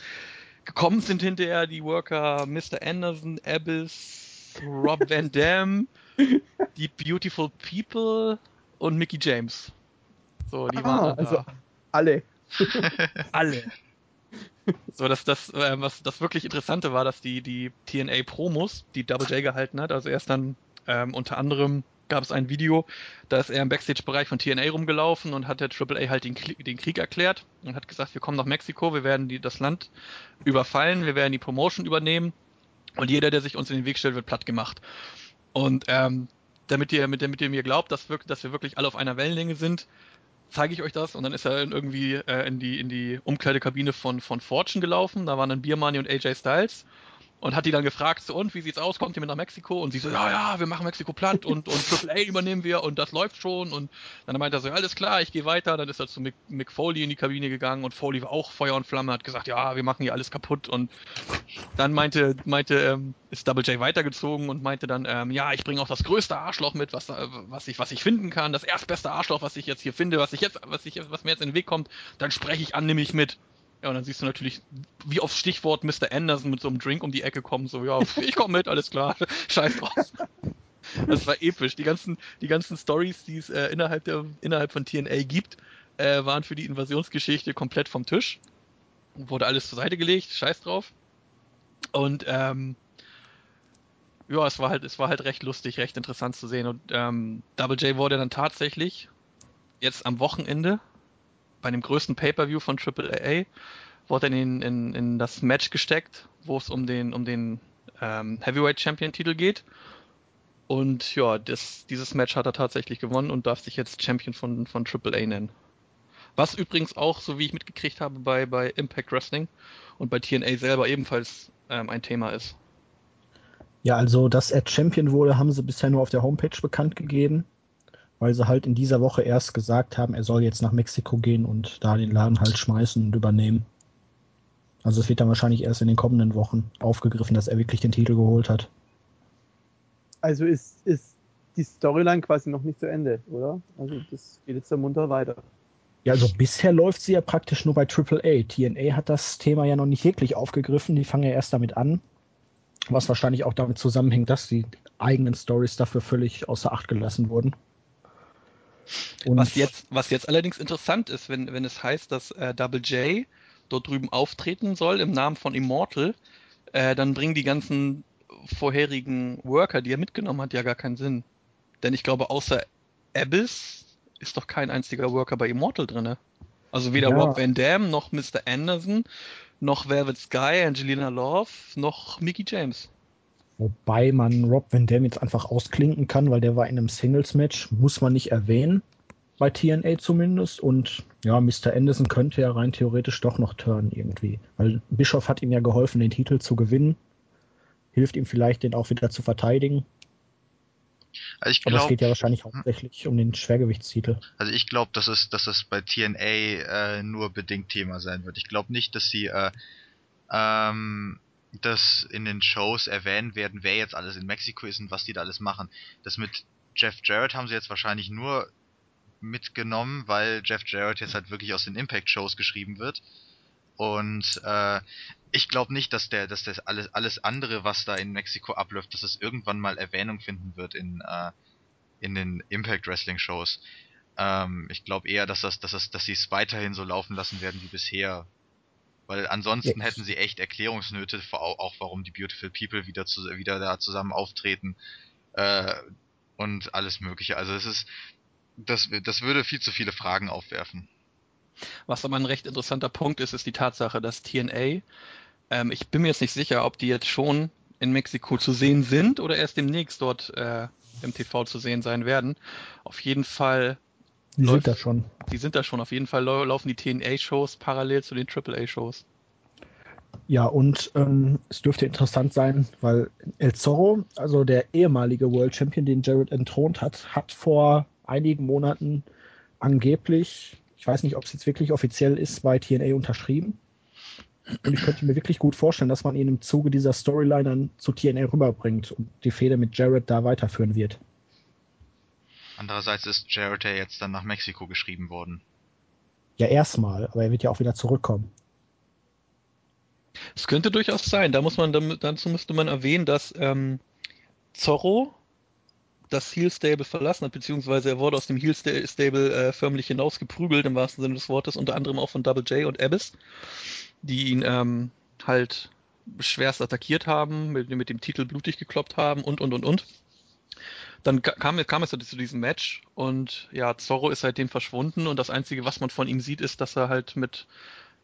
Gekommen sind hinterher die Worker Mr. Anderson, Abyss, Rob Van Dam, die Beautiful People und Mickey James. So, die Ah, waren also da. alle. alle. So, dass das, äh, was das wirklich Interessante war, dass die, die TNA-Promos, die Double J gehalten hat, also erst dann ähm, unter anderem gab es ein Video, da ist er im Backstage-Bereich von TNA rumgelaufen und hat der AAA halt den, den Krieg erklärt und hat gesagt, wir kommen nach Mexiko, wir werden die, das Land überfallen, wir werden die Promotion übernehmen und jeder, der sich uns in den Weg stellt, wird platt gemacht. Und ähm, damit ihr, mit, damit ihr mir glaubt, dass, wir, dass wir wirklich alle auf einer Wellenlänge sind, zeige ich euch das. Und dann ist er irgendwie äh, in die in die Umkleidekabine von von Fortune gelaufen, da waren dann Biermoney und AJ Styles und hat die dann gefragt, so und wie sieht's aus, kommt ihr mit nach Mexiko? Und sie so, ja, ja, wir machen Mexiko platt und und Triple A übernehmen wir und das läuft schon. Und dann meinte er so, alles klar, ich gehe weiter, dann ist er zu Mick, Mick Foley in die Kabine gegangen und Foley war auch Feuer und Flamme, hat gesagt, ja, wir machen hier alles kaputt. Und dann meinte, meinte, ähm, ist Double J weitergezogen und meinte dann, ähm, ja, ich bringe auch das größte Arschloch mit, was, äh, was ich, was ich finden kann, das erstbeste Arschloch, was ich jetzt hier finde, was ich jetzt, was ich, was mir jetzt in den Weg kommt, dann spreche ich an, nehme ich mit. Ja, und dann siehst du natürlich, wie aufs Stichwort Mr. Anderson mit so einem Drink um die Ecke kommen, so, ja, ich komme mit, alles klar, scheiß drauf. Das war episch. Die ganzen, die ganzen Stories, die es äh, innerhalb, der, innerhalb von TNA gibt, äh, waren für die Invasionsgeschichte komplett vom Tisch. Wurde alles zur Seite gelegt, scheiß drauf. Und ähm, ja, es war halt, es war halt recht lustig, recht interessant zu sehen. Und ähm, Double J wurde dann tatsächlich jetzt am Wochenende bei dem größten Pay-per-View von AAA wurde er in, in, in das Match gesteckt, wo es um den um den ähm, Heavyweight Champion Titel geht. Und ja, das, dieses Match hat er tatsächlich gewonnen und darf sich jetzt Champion von von AAA nennen. Was übrigens auch, so wie ich mitgekriegt habe, bei bei Impact Wrestling und bei TNA selber ebenfalls ähm, ein Thema ist. Ja, also, dass er Champion wurde, haben sie bisher nur auf der Homepage bekannt gegeben, weil sie halt in dieser Woche erst gesagt haben, er soll jetzt nach Mexiko gehen und da den Laden halt schmeißen und übernehmen. Also es wird dann wahrscheinlich erst in den kommenden Wochen aufgegriffen, dass er wirklich den Titel geholt hat. Also ist, ist die Storyline quasi noch nicht zu Ende, oder? Also das geht jetzt da munter weiter. Ja, also bisher läuft sie ja praktisch nur bei AAA. TNA hat das Thema ja noch nicht wirklich aufgegriffen. Die fangen ja erst damit an. Was wahrscheinlich auch damit zusammenhängt, dass die eigenen Stories dafür völlig außer Acht gelassen wurden. Und Was jetzt, was jetzt allerdings interessant ist, wenn, wenn es heißt, dass äh, Double J dort drüben auftreten soll im Namen von Immortal, äh, dann bringen die ganzen vorherigen Worker, die er mitgenommen hat, ja gar keinen Sinn. Denn ich glaube, außer Abyss ist doch kein einziger Worker bei Immortal drinne. Also weder Ja. Rob Van Dam, noch Mr. Anderson, noch Velvet Sky, Angelina Love, noch Mickey James. Wobei man Rob Van Dam jetzt einfach ausklinken kann, weil der war in einem Singles-Match, muss man nicht erwähnen. Bei TNA zumindest. Und ja, Mr. Anderson könnte ja rein theoretisch doch noch turnen irgendwie. Weil Bischof hat ihm ja geholfen, den Titel zu gewinnen. Hilft ihm vielleicht, den auch wieder zu verteidigen. Also ich Aber es geht ja wahrscheinlich hauptsächlich um den Schwergewichtstitel. also ich glaube, dass es, dass es bei TNA äh, nur bedingt Thema sein wird. Ich glaube nicht, dass sie äh, ähm, das in den Shows erwähnen werden, wer jetzt alles in Mexiko ist und was die da alles machen. Das mit Jeff Jarrett haben sie jetzt wahrscheinlich nur mitgenommen, weil Jeff Jarrett jetzt halt wirklich aus den Impact-Shows geschrieben wird. Und äh, ich glaube nicht, dass der, dass das alles, alles andere, was da in Mexiko abläuft, dass es irgendwann mal Erwähnung finden wird in, äh, in den Impact Wrestling Shows. Ähm, ich glaube eher, dass das, dass das, dass sie es weiterhin so laufen lassen werden wie bisher. Weil ansonsten Ja. hätten sie echt Erklärungsnöte, auch warum die Beautiful People wieder, zu, wieder da zusammen auftreten äh, und alles mögliche. Also es ist, das, das würde viel zu viele Fragen aufwerfen. Was aber ein recht interessanter Punkt ist, ist die Tatsache, dass TNA, ähm, ich bin mir jetzt nicht sicher, ob die jetzt schon in Mexiko zu sehen sind oder erst demnächst dort äh, im TV zu sehen sein werden. Auf jeden Fall, Die Läuft. sind da schon. die sind da schon, auf jeden Fall lau- laufen die TNA-Shows parallel zu den AAA-Shows. Ja, und ähm, es dürfte interessant sein, weil El Zorro, also der ehemalige World Champion, den Jared entthront hat, hat vor einigen Monaten angeblich, ich weiß nicht, ob es jetzt wirklich offiziell ist, bei TNA unterschrieben. Und ich könnte mir wirklich gut vorstellen, dass man ihn im Zuge dieser Storyline dann zu TNA rüberbringt und die Fehde mit Jared da weiterführen wird. Andererseits ist Jarrett ja jetzt dann nach Mexiko geschrieben worden. Ja, erstmal, aber er wird ja auch wieder zurückkommen. Es könnte durchaus sein. Da muss man, dazu müsste man erwähnen, dass ähm, Zorro das Heel Stable verlassen hat, beziehungsweise er wurde aus dem Heel Sta- Stable äh, förmlich hinausgeprügelt, im wahrsten Sinne des Wortes, unter anderem auch von Double J und Abyss, die ihn ähm, halt schwerst attackiert haben, mit, mit dem Titel blutig gekloppt haben und, und, und, und. Dann ka- kam, kam es zu diesem Match und ja, Zorro ist seitdem verschwunden und das Einzige, was man von ihm sieht, ist, dass er halt mit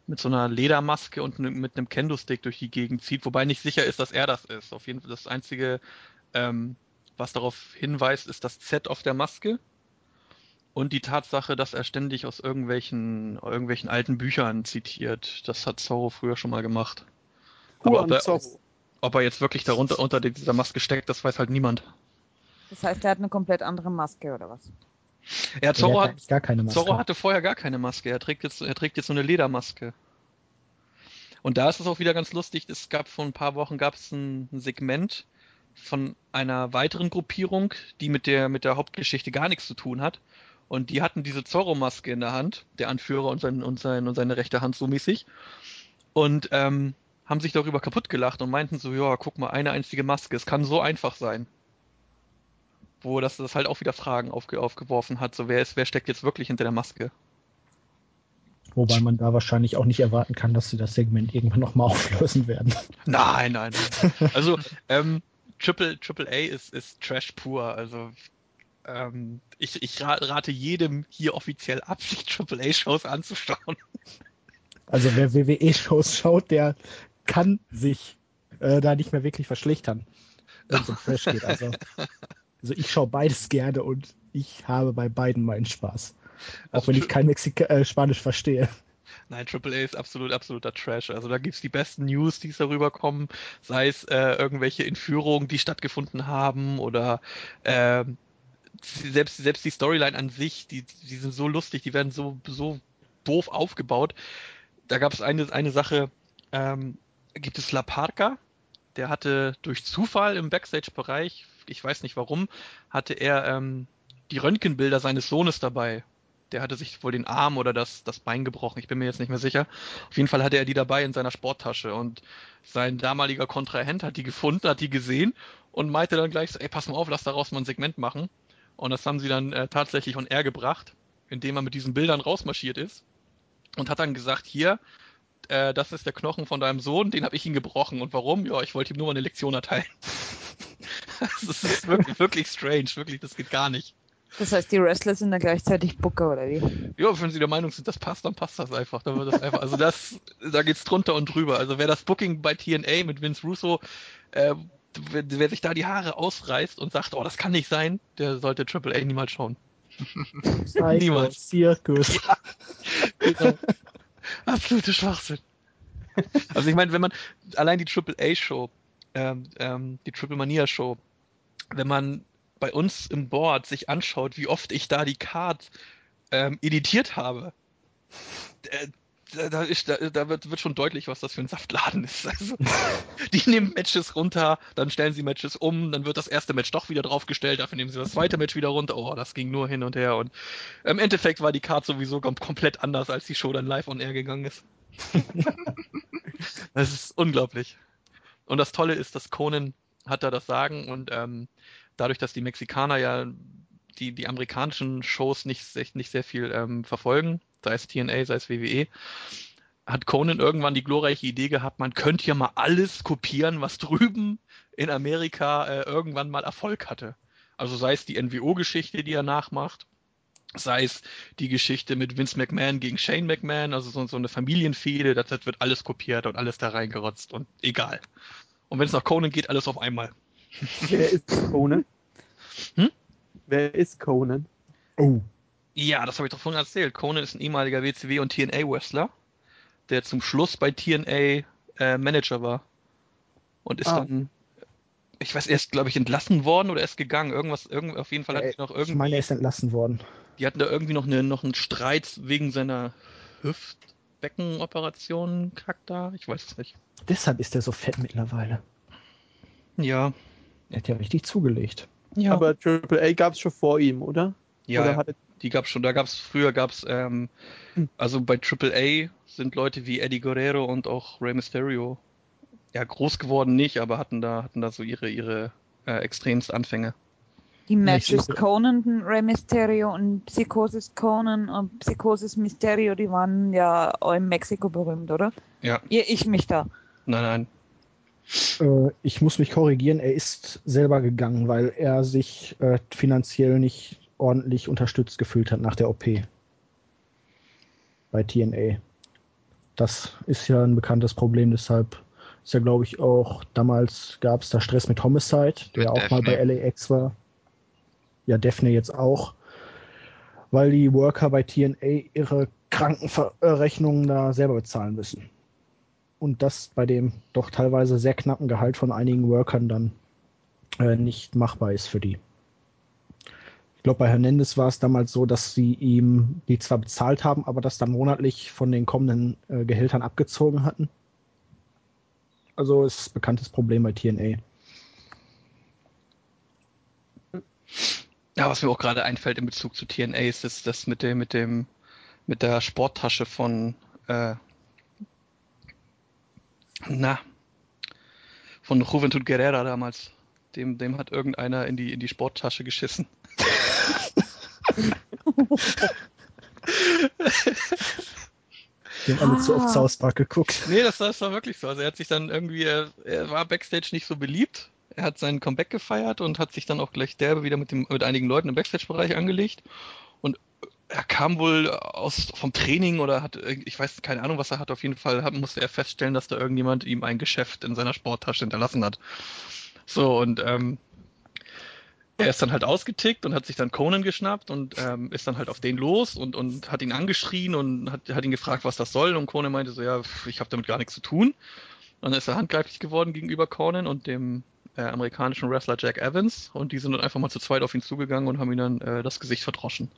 mit so einer Ledermaske und ne- mit einem Kendo-Stick durch die Gegend zieht, wobei nicht sicher ist, dass er das ist. Auf jeden Fall das Einzige, ähm, was darauf hinweist, ist das Z auf der Maske und die Tatsache, dass er ständig aus irgendwelchen, irgendwelchen alten Büchern zitiert. Das hat Zorro früher schon mal gemacht. Aber ob er, ob er jetzt wirklich darunter unter dieser Maske steckt, das weiß halt niemand. Das heißt, er hat eine komplett andere Maske oder was? Ja, Zorro hat gar keine Maske. Zorro hatte vorher gar keine Maske. Er trägt jetzt, er trägt jetzt so eine Ledermaske. Und da ist es auch wieder ganz lustig. Es gab vor ein paar Wochen gab es ein, ein Segment von einer weiteren Gruppierung, die mit der mit der Hauptgeschichte gar nichts zu tun hat. Und die hatten diese Zorro-Maske in der Hand, der Anführer und, sein, und, sein, und seine rechte Hand so mäßig. Und ähm, haben sich darüber kaputt gelacht und meinten so, ja, guck mal, eine einzige Maske, es kann so einfach sein wo das, das halt auch wieder Fragen aufge, aufgeworfen hat. So, wer ist, wer steckt jetzt wirklich hinter der Maske? Wobei man da wahrscheinlich auch nicht erwarten kann, dass sie das Segment irgendwann nochmal auflösen werden. Nein, nein, nein. Also, ähm, Triple, Triple A ist, ist Trash pur. Also, ähm, ich, ich ra- rate jedem hier offiziell ab, sich Triple A Shows anzuschauen. Also wer WWE-Shows schaut, der kann sich äh, da nicht mehr wirklich verschlechtern, wenn es um Trash geht. Also, also ich schaue beides gerne und ich habe bei beiden meinen Spaß. Auch Also wenn ich kein Mexika äh, Spanisch verstehe. Nein, Triple A ist absolut, absoluter Trash. Also da gibt's die besten News, die darüber kommen, sei es äh, irgendwelche Entführungen, die stattgefunden haben oder ähm, selbst, selbst die Storyline an sich, die, die sind so lustig, die werden so, so doof aufgebaut. Da gab es eine, eine Sache, ähm, gibt es La Parca, der hatte durch Zufall im Backstage-Bereich, ich weiß nicht warum, hatte er ähm, die Röntgenbilder seines Sohnes dabei. Der hatte sich wohl den Arm oder das, das Bein gebrochen, ich bin mir jetzt nicht mehr sicher. Auf jeden Fall hatte er die dabei in seiner Sporttasche und sein damaliger Kontrahent hat die gefunden, hat die gesehen und meinte dann gleich so, ey, pass mal auf, lass daraus mal ein Segment machen. Und das haben sie dann äh, tatsächlich on air gebracht, indem er mit diesen Bildern rausmarschiert ist und hat dann gesagt, hier, äh, das ist der Knochen von deinem Sohn, den habe ich ihn gebrochen. Und warum? Ja, ich wollte ihm nur mal eine Lektion erteilen. das ist wirklich, wirklich strange, wirklich, das geht gar nicht. Das heißt, die Wrestler sind dann gleichzeitig Booker oder wie? Ja, wenn sie der Meinung sind, das passt, dann passt das einfach. Dann wird das einfach. Also das, da geht's drunter und drüber. Also wer das Booking bei TNA mit Vince Russo, äh, wer, wer sich da die Haare ausreißt und sagt, oh, das kann nicht sein, der sollte Triple A niemals schauen. Niemals. Zirkus. Genau. Absolute Schwachsinn. Also ich meine, wenn man allein die Triple A Show, ähm, ähm, die Triple Mania Show, wenn man bei uns im Board sich anschaut, wie oft ich da die Card ähm, editiert habe, äh, da, da, ist, da, da wird, wird schon deutlich, was das für ein Saftladen ist. Also, die nehmen Matches runter, dann stellen sie Matches um, dann wird das erste Match doch wieder draufgestellt, dafür nehmen sie das zweite Match wieder runter. Oh, das ging nur hin und her. Und im Endeffekt war die Card sowieso kom komplett anders, als die Show dann live on air gegangen ist. das ist unglaublich. Und das Tolle ist, dass Conan hat da das Sagen und ähm, dadurch, dass die Mexikaner ja die, die amerikanischen Shows nicht, nicht sehr viel ähm, verfolgen, sei es TNA, sei es WWE, hat Conan irgendwann die glorreiche Idee gehabt, man könnte ja mal alles kopieren, was drüben in Amerika äh, irgendwann mal Erfolg hatte. Also sei es die NWO-Geschichte, die er nachmacht, sei es die Geschichte mit Vince McMahon gegen Shane McMahon, also so, so eine Familienfehde, das, das wird alles kopiert und alles da reingerotzt und egal. Und wenn es nach Conan geht, alles auf einmal. Wer ist Conan? Hm? Wer ist Conan? Oh. Ja, das habe ich doch vorhin erzählt. Conan ist ein ehemaliger WCW und TNA-Wrestler, der zum Schluss bei TNA äh, Manager war. Und ist Ah. dann, ich weiß, er ist, glaube ich, entlassen worden oder er ist gegangen. Irgendwas, irgend, auf jeden Fall hat Äh, sich noch Ich irgendwie, meine, er ist entlassen worden. Die hatten da irgendwie noch, eine, noch einen Streit wegen seiner Hüftbeckenoperation, Charakter. Ich weiß es nicht. Deshalb ist er so fett mittlerweile. Ja, Er hat ja richtig zugelegt. Ja. Aber Triple A gab es schon vor ihm, oder? Ja, oder ja. die gab's schon. Da gab's früher gab's ähm, Hm. also bei AAA sind Leute wie Eddie Guerrero und auch Rey Mysterio ja groß geworden nicht, aber hatten da hatten da so ihre ihre äh, extremst Anfänge. Die Matches Conan, Rey Mysterio und Psychosis Conan und Psychosis Mysterio, die waren ja auch in Mexiko berühmt, oder? Ja. Irr ich mich da. Nein, nein. Äh, ich muss mich korrigieren, er ist selber gegangen, weil er sich äh, finanziell nicht ordentlich unterstützt gefühlt hat nach der OP. Bei TNA. Das ist ja ein bekanntes Problem, deshalb ist ja, glaube ich, auch damals gab es da Stress mit Homicide, der Mit auch mal bei Daphne. LAX war. Ja, Daphne jetzt auch. Weil die Worker bei TNA ihre Krankenrechnungen da selber bezahlen müssen und das bei dem doch teilweise sehr knappen Gehalt von einigen Workern dann äh, nicht machbar ist für die. Ich glaube, bei Hernandez war es damals so, dass sie ihm die zwar bezahlt haben, aber das dann monatlich von den kommenden äh, Gehältern abgezogen hatten. Also ist bekanntes Problem bei TNA. Ja, was mir auch gerade einfällt in Bezug zu TNA ist das, das mit dem mit dem mit der Sporttasche von äh, na von Juventud Guerrera damals. Dem, dem hat irgendeiner in die in die Sporttasche geschissen. Die haben alle zu oft Ah. South Park geguckt. Nee, das, das war wirklich so. Also er hat sich dann irgendwie, er, er war backstage nicht so beliebt. Er hat seinen Comeback gefeiert und hat sich dann auch gleich derbe wieder mit, dem, mit einigen Leuten im Backstage-Bereich angelegt. Und er kam wohl aus vom Training oder hat, ich weiß keine Ahnung, was er hat. Auf jeden Fall hat, musste er feststellen, dass da irgendjemand ihm ein Geschäft in seiner Sporttasche hinterlassen hat. So, und ähm, er ist dann halt ausgetickt und hat sich dann Conan geschnappt und ähm, ist dann halt auf den los und, und hat ihn angeschrien und hat, hat ihn gefragt, was das soll. Und Conan meinte so, ja, ich habe damit gar nichts zu tun. Und dann ist er handgreiflich geworden gegenüber Conan und dem äh, amerikanischen Wrestler Jack Evans. Und die sind dann einfach mal zu zweit auf ihn zugegangen und haben ihn dann äh, das Gesicht verdroschen.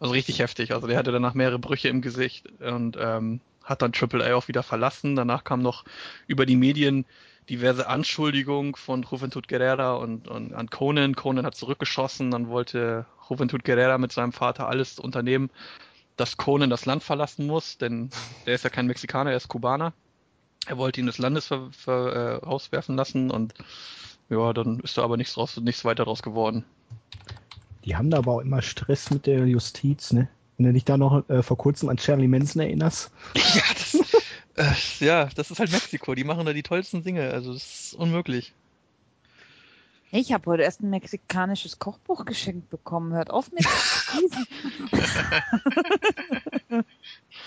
Also richtig heftig. Also der hatte danach mehrere Brüche im Gesicht und ähm, hat dann Triple A auch wieder verlassen. Danach kam noch über die Medien diverse Anschuldigungen von Juventud Guerrera und, und an Conan. Conan hat zurückgeschossen, dann wollte Juventud Guerrera mit seinem Vater alles unternehmen, dass Conan das Land verlassen muss, denn der ist ja kein Mexikaner, er ist Kubaner. Er wollte ihn des Landes ver, ver, äh, rauswerfen lassen und ja, dann ist da aber nichts, draus, nichts weiter draus geworden. Die haben da aber auch immer Stress mit der Justiz, ne? Wenn du dich da noch äh, vor kurzem an Charlie Manson erinnerst. Ja, das, äh, ja, das ist halt Mexiko. Die machen da die tollsten Dinge. Also das ist unmöglich. Ich habe heute erst ein mexikanisches Kochbuch geschenkt bekommen. Hört auf mit.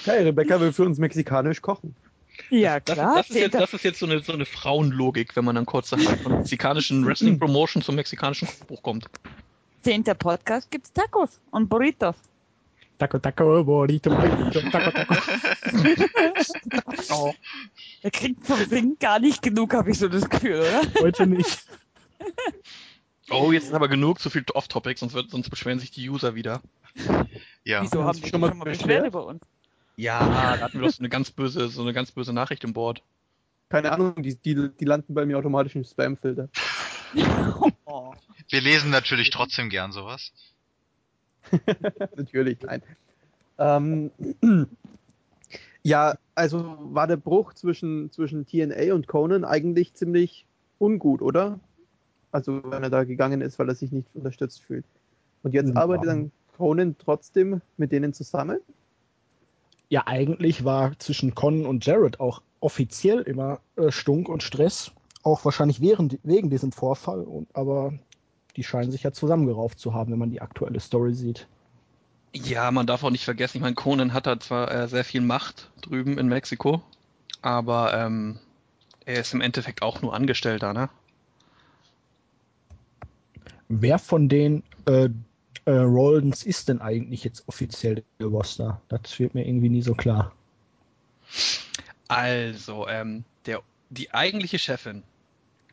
Okay, Rebecca will für uns mexikanisch kochen. Ja, Das, klar. das, ist, jetzt, das ist jetzt so eine, so eine Frauenlogik, wenn man dann kurz von mexikanischen Wrestling Promotion zum mexikanischen Buch kommt. zehnter Podcast gibt's Tacos und Burritos. Taco, taco, bonito, bonito, taco, taco. Oh. Er kriegt vom Singen gar nicht genug, habe ich so das Gefühl, oder? Heute nicht. Oh, jetzt ist aber genug, zu viel Off-Topic, sonst, wird- sonst beschweren sich die User wieder. Ja. Wieso Haben die schon schon mal? Beschwerde über uns? Ja, da hatten wir doch so eine ganz böse, so eine ganz böse Nachricht im Board. Keine Ahnung, die, die, die landen bei mir automatisch im Spam-Filter. Oh. Wir lesen natürlich trotzdem gern sowas. Natürlich, nein. Ähm, ja, also war der Bruch zwischen, zwischen TNA und Conan eigentlich ziemlich ungut, oder? Also wenn er da gegangen ist, weil er sich nicht unterstützt fühlt. Und jetzt Ja. arbeitet dann Conan trotzdem mit denen zusammen? Ja, eigentlich war zwischen Con und Jared auch offiziell immer äh, Stunk und Stress. Auch wahrscheinlich während, wegen diesem Vorfall. Und, aber die scheinen sich ja zusammengerauft zu haben, wenn man die aktuelle Story sieht. Ja, man darf auch nicht vergessen, ich meine, Conan hat da zwar äh, sehr viel Macht drüben in Mexiko, aber ähm, er ist im Endeffekt auch nur Angestellter, ne? Wer von den äh, äh, Roldens ist denn eigentlich jetzt offiziell der Boss da? Das wird mir irgendwie nie so klar. Also, ähm, der, die eigentliche Chefin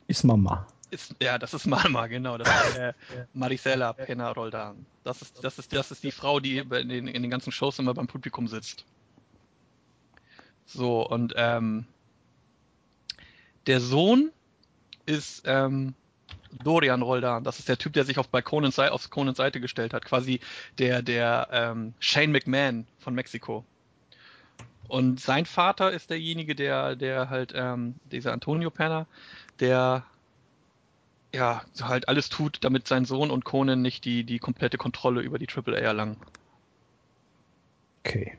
Ist Mama. ist, ja, das ist Mama, genau, das ist äh, Maricela Pena Roldan. Das ist, das ist, das ist die Frau, die in den, in den ganzen Shows immer beim Publikum sitzt. So, und ähm, der Sohn ist ähm, Dorian Roldan. Das ist der Typ, der sich auf, bei Conans, Seite, auf Conans Seite gestellt hat. Quasi der, der ähm, Shane McMahon von Mexiko. Und sein Vater ist derjenige, der, der halt, ähm, dieser Antonio Penner, der ja, halt alles tut, damit sein Sohn und Conan nicht die, die komplette Kontrolle über die AAA erlangen. Okay.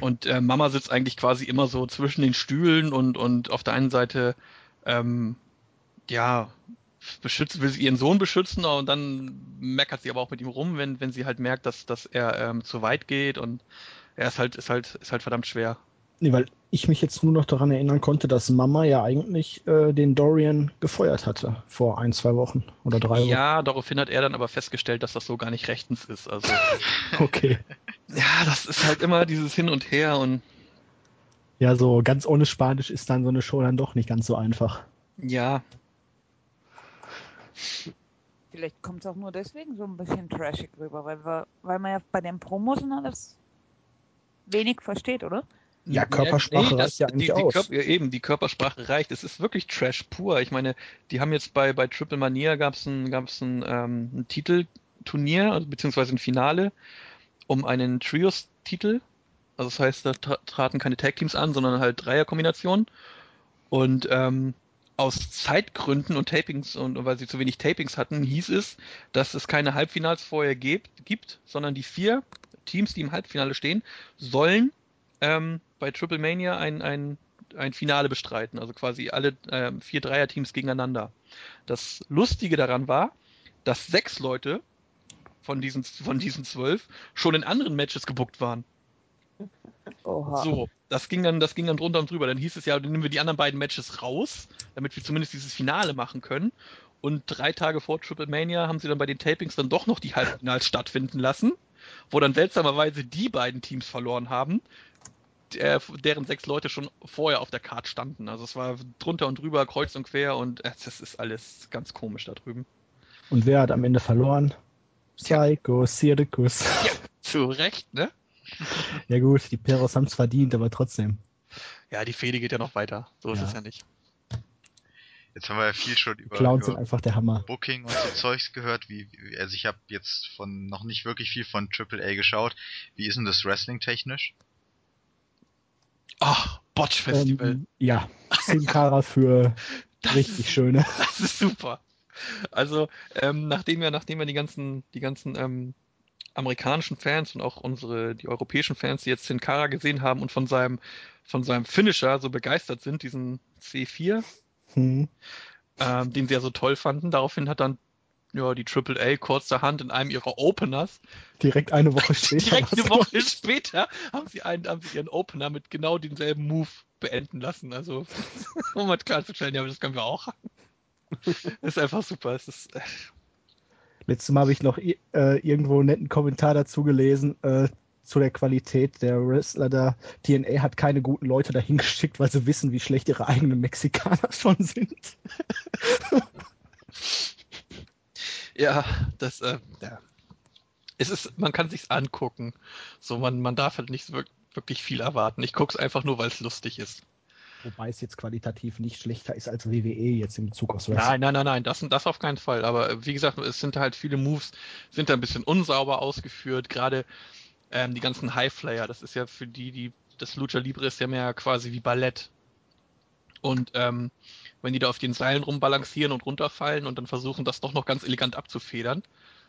Und äh, Mama sitzt eigentlich quasi immer so zwischen den Stühlen und, und auf der einen Seite, ähm, ja, beschützt, will sie ihren Sohn beschützen und dann meckert sie aber auch mit ihm rum, wenn, wenn sie halt merkt, dass, dass er ähm, zu weit geht und er ist halt, ist halt, ist halt verdammt schwer. Nee, weil ich mich jetzt nur noch daran erinnern konnte, dass Mama ja eigentlich äh, den Dorian gefeuert hatte vor ein, zwei Wochen oder drei Wochen. Ja, daraufhin hat er dann aber festgestellt, dass das so gar nicht rechtens ist. Also Okay. ja, das ist halt immer dieses Hin und Her und Ja, so ganz ohne Spanisch ist dann so eine Show dann doch nicht ganz so einfach. ja, Vielleicht kommt es auch nur deswegen so ein bisschen trashig rüber, weil, wir, weil man ja bei den Promos und alles wenig versteht, oder? Ja, Körpersprache reicht ja eigentlich die, die aus. Ja, eben, die Körpersprache reicht. Es ist wirklich Trash pur. Ich meine, die haben jetzt bei, bei Triple Mania gab es ein, gab's ein, ähm, ein Titelturnier, also, beziehungsweise ein Finale um einen Trios-Titel. Also das heißt, da tra traten keine Tag-Teams an, sondern halt Dreierkombinationen. Und ähm, aus Zeitgründen und Tapings und weil sie zu wenig Tapings hatten, hieß es, dass es keine Halbfinals vorher gibt, gibt sondern die vier Teams, die im Halbfinale stehen, sollen ähm, bei Triple Mania ein, ein, ein Finale bestreiten. Also quasi alle ähm, vier Dreierteams gegeneinander. Das Lustige daran war, dass sechs Leute von diesen, von diesen zwölf schon in anderen Matches gebuckt waren. Oha. So, das ging dann, das ging dann drunter und drüber. Dann hieß es ja, dann nehmen wir die anderen beiden Matches raus, damit wir zumindest dieses Finale machen können. Und drei Tage vor Triple Mania haben sie dann bei den Tapings dann doch noch die Halbfinals stattfinden lassen, wo dann seltsamerweise die beiden Teams verloren haben, der, deren sechs Leute schon vorher auf der Karte standen. Also es war drunter und drüber, kreuz und quer und äh, das ist alles ganz komisch da drüben. Und wer hat am Ende verloren? Psycho Circus. Zu Recht, ne? Ja gut, die Peros haben es verdient, aber trotzdem. Ja, die Fehde geht ja noch weiter. So ist Ja. es ja nicht. Jetzt haben wir ja viel schon über, Clowns sind über einfach der Hammer. Booking und so Zeugs gehört. Wie, wie- also ich habe jetzt von noch nicht wirklich viel von AAA geschaut. Wie ist denn das Wrestling technisch? Ach, Botch Festival. Ähm, ja, Sin Cara für Das richtig schöne. Das ist super. Also, ähm, nachdem wir, nachdem wir die ganzen, die ganzen ähm, amerikanischen Fans und auch unsere, die europäischen Fans, die jetzt Sin Cara gesehen haben und von seinem, von seinem Finisher so begeistert sind, diesen C4, Hm. ähm, den sie ja so toll fanden, daraufhin hat dann ja, die AAA kurzerhand in einem ihrer Openers, Direkt eine Woche später. direkt eine Woche später, haben sie, einen, haben sie ihren Opener mit genau demselben Move beenden lassen. Also, um mal klarzustellen, ja, das können wir auch. ist einfach super. Es ist, äh, Letztes Mal habe ich noch äh, irgendwo einen netten Kommentar dazu gelesen, äh, zu der Qualität der Wrestler da. TNA hat keine guten Leute dahin geschickt, weil sie wissen, wie schlecht ihre eigenen Mexikaner schon sind. Ja, das, äh, ja. Es ist, man kann sich's angucken. So, man, man darf halt nicht wirk- wirklich viel erwarten. Ich guck's einfach nur, weil es lustig ist. Wobei es jetzt qualitativ nicht schlechter ist als WWE jetzt im Bezug aufs Wrestling. Nein, nein, nein, nein, das, das auf keinen Fall. Aber äh, wie gesagt, es sind halt viele Moves, sind da ein bisschen unsauber ausgeführt. Gerade ähm, die ganzen Highflyer, das ist ja für die, die, das Lucha Libre ist ja mehr quasi wie Ballett. Und ähm, wenn die da auf den Seilen rumbalancieren und runterfallen und dann versuchen, das doch noch ganz elegant abzufedern,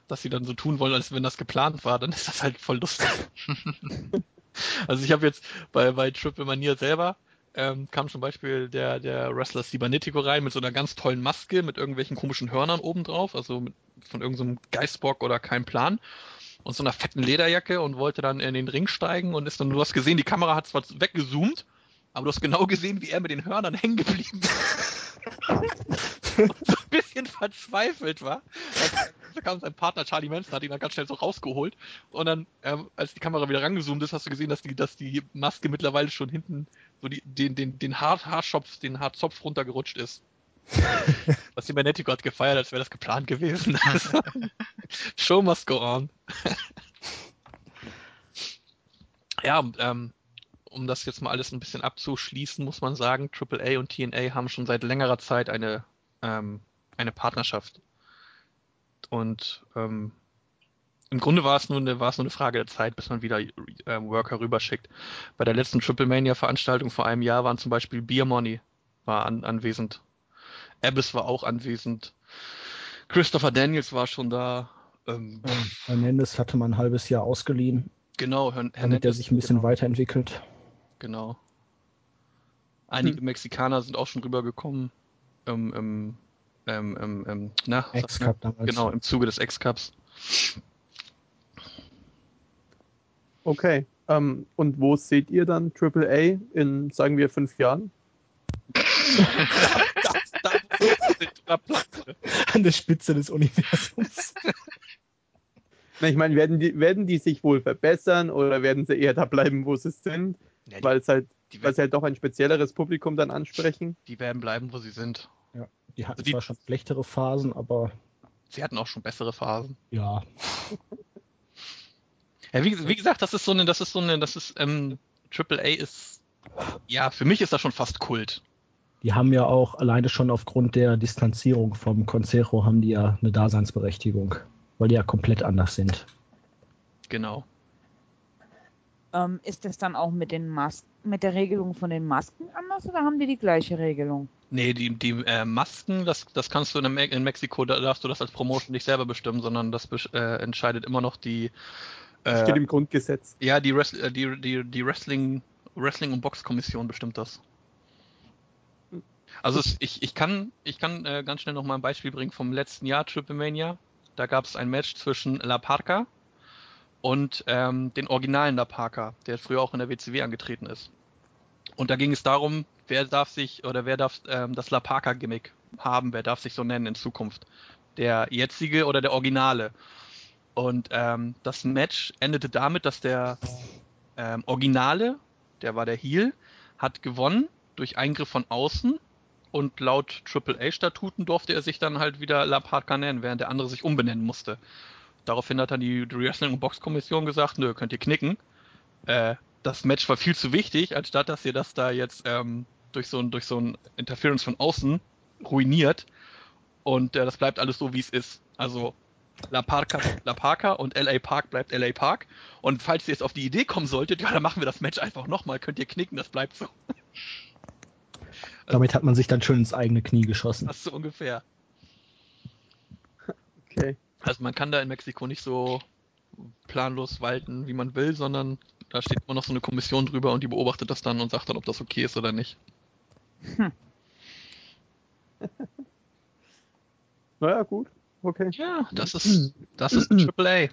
dass sie dann so tun wollen, als wenn das geplant war, dann ist das halt voll lustig. also ich habe jetzt bei, bei Triple Manier selber ähm, kam zum Beispiel der, der Wrestler Cibernetico rein mit so einer ganz tollen Maske mit irgendwelchen komischen Hörnern obendrauf, also mit, von irgendeinem Geistbock oder kein Plan und so einer fetten Lederjacke und wollte dann in den Ring steigen und ist dann, du hast gesehen, die Kamera hat zwar weggezoomt, aber du hast genau gesehen, wie er mit den Hörnern hängen geblieben ist. so bisschen verzweifelt war. Da kam sein Partner Charlie Manson, hat ihn dann ganz schnell so rausgeholt. Und dann, ähm, als die Kamera wieder rangezoomt ist, hast du gesehen, dass die, dass die Maske mittlerweile schon hinten so die, den, den, den Haar, Haarschopf, den Haarzopf runtergerutscht ist. Was die Manetico hat gefeiert, als wäre das geplant gewesen. Also, Show must go on. ja, ähm, um das jetzt mal alles ein bisschen abzuschließen, muss man sagen, AAA und TNA haben schon seit längerer Zeit eine, ähm, eine Partnerschaft. Und ähm, im Grunde war es nur eine, war es nur eine Frage der Zeit, bis man wieder ähm, Worker rüberschickt. Bei der letzten Triple Mania Veranstaltung vor einem Jahr waren zum Beispiel Beer Money war an, anwesend. Abyss war auch anwesend. Christopher Daniels war schon da. Ähm, Hernandez hatte man ein halbes Jahr ausgeliehen, genau, Hern damit er sich ein bisschen genau, weiterentwickelt. Genau. Einige Hm. Mexikaner sind auch schon rübergekommen. Ähm, im, ähm, ähm, ähm, na, X-Cup damals. Genau, im Zuge des X-Cups. Okay. Ähm, und wo seht ihr dann AAA in, sagen wir, fünf Jahren? das, das, das, An der Spitze des Universums. Na, Ich meine, werden die, werden die sich wohl verbessern oder werden sie eher da bleiben, wo sie sind, Ja, die, weil es halt, die, weil sie halt doch ein spezielleres Publikum dann ansprechen? die werden bleiben, wo sie sind. Die hatten Die- zwar schon schlechtere Phasen, aber Sie hatten auch schon bessere Phasen. ja. Ja, wie, wie gesagt, das ist so eine, das ist so eine, das ist, ähm, AAA ist, ja, für mich ist das schon fast Kult. Die haben ja auch alleine schon aufgrund der Distanzierung vom Consejo haben die ja eine Daseinsberechtigung, weil die ja komplett anders sind. Genau. Ähm, ist das dann auch mit den Masken, mit der Regelung von den Masken anders oder haben die die gleiche Regelung? Nee, die, die äh, Masken, das, das kannst du in, Me in Mexiko, da darfst du das als Promotion nicht selber bestimmen, sondern das besch- äh, entscheidet immer noch die, Das äh, steht im Grundgesetz. ja, die, Wrestl äh, die, die, die Wrestling, Wrestling und Boxkommission bestimmt das. Also es, ich, ich kann, ich kann äh, ganz schnell noch mal ein Beispiel bringen vom letzten Jahr Triple Mania. Da gab es ein Match zwischen La Parca und ähm, den originalen La Parca, der früher auch in der WCW angetreten ist. Und da ging es darum, wer darf sich oder wer darf ähm, das La Parca Gimmick haben, wer darf sich so nennen in Zukunft. Der jetzige oder der Originale. Und ähm, das Match endete damit, dass der ähm, Originale, der war der Heel, hat gewonnen durch Eingriff von außen und laut AAA-Statuten durfte er sich dann halt wieder La Parca nennen, während der andere sich umbenennen musste. Daraufhin hat dann die, die Wrestling- und Box-Kommission gesagt, nö, könnt ihr knicken. Äh, das Match war viel zu wichtig, anstatt dass ihr das da jetzt ähm, durch so ein durch so ein Interference von außen ruiniert. Und äh, das bleibt alles so, wie es ist. Also La Parca, La Parca und LA Park bleibt LA Park. Und falls ihr jetzt auf die Idee kommen solltet, ja, dann machen wir das Match einfach nochmal, könnt ihr knicken, das bleibt so. Damit hat man sich dann schön ins eigene Knie geschossen. Das ist so ungefähr. Okay. Also man kann da in Mexiko nicht so planlos walten, wie man will, sondern da steht immer noch so eine Kommission drüber und die beobachtet das dann und sagt dann, ob das okay ist oder nicht. Naja, gut. Okay. Ja, das ist, das ist AAA.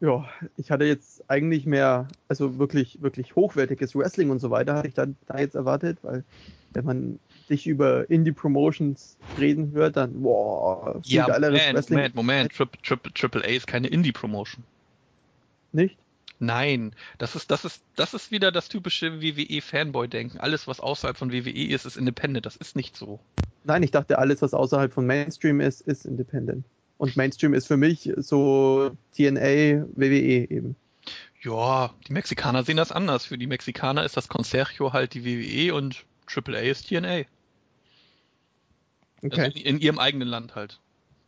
Ja, ich hatte jetzt eigentlich mehr, also wirklich, wirklich hochwertiges Wrestling und so weiter, hatte ich dann da jetzt erwartet, weil wenn man dich über Indie-Promotions reden hört, dann, boah, viel Ja, geileres Moment, Wrestling. Moment, Moment. Triple, Triple, Triple A ist keine Indie-Promotion. Nicht? Nein, das ist, das ist, das ist wieder das typische WWE-Fanboy-Denken. Alles, was außerhalb von WWE ist, ist Independent. Das ist nicht so. Nein, ich dachte, alles, was außerhalb von Mainstream ist, ist Independent. Und Mainstream ist für mich so TNA, WWE eben. Ja, die Mexikaner sehen das anders. Für die Mexikaner ist das Concerto halt die WWE und AAA ist TNA. Okay. Also in, in ihrem eigenen Land halt.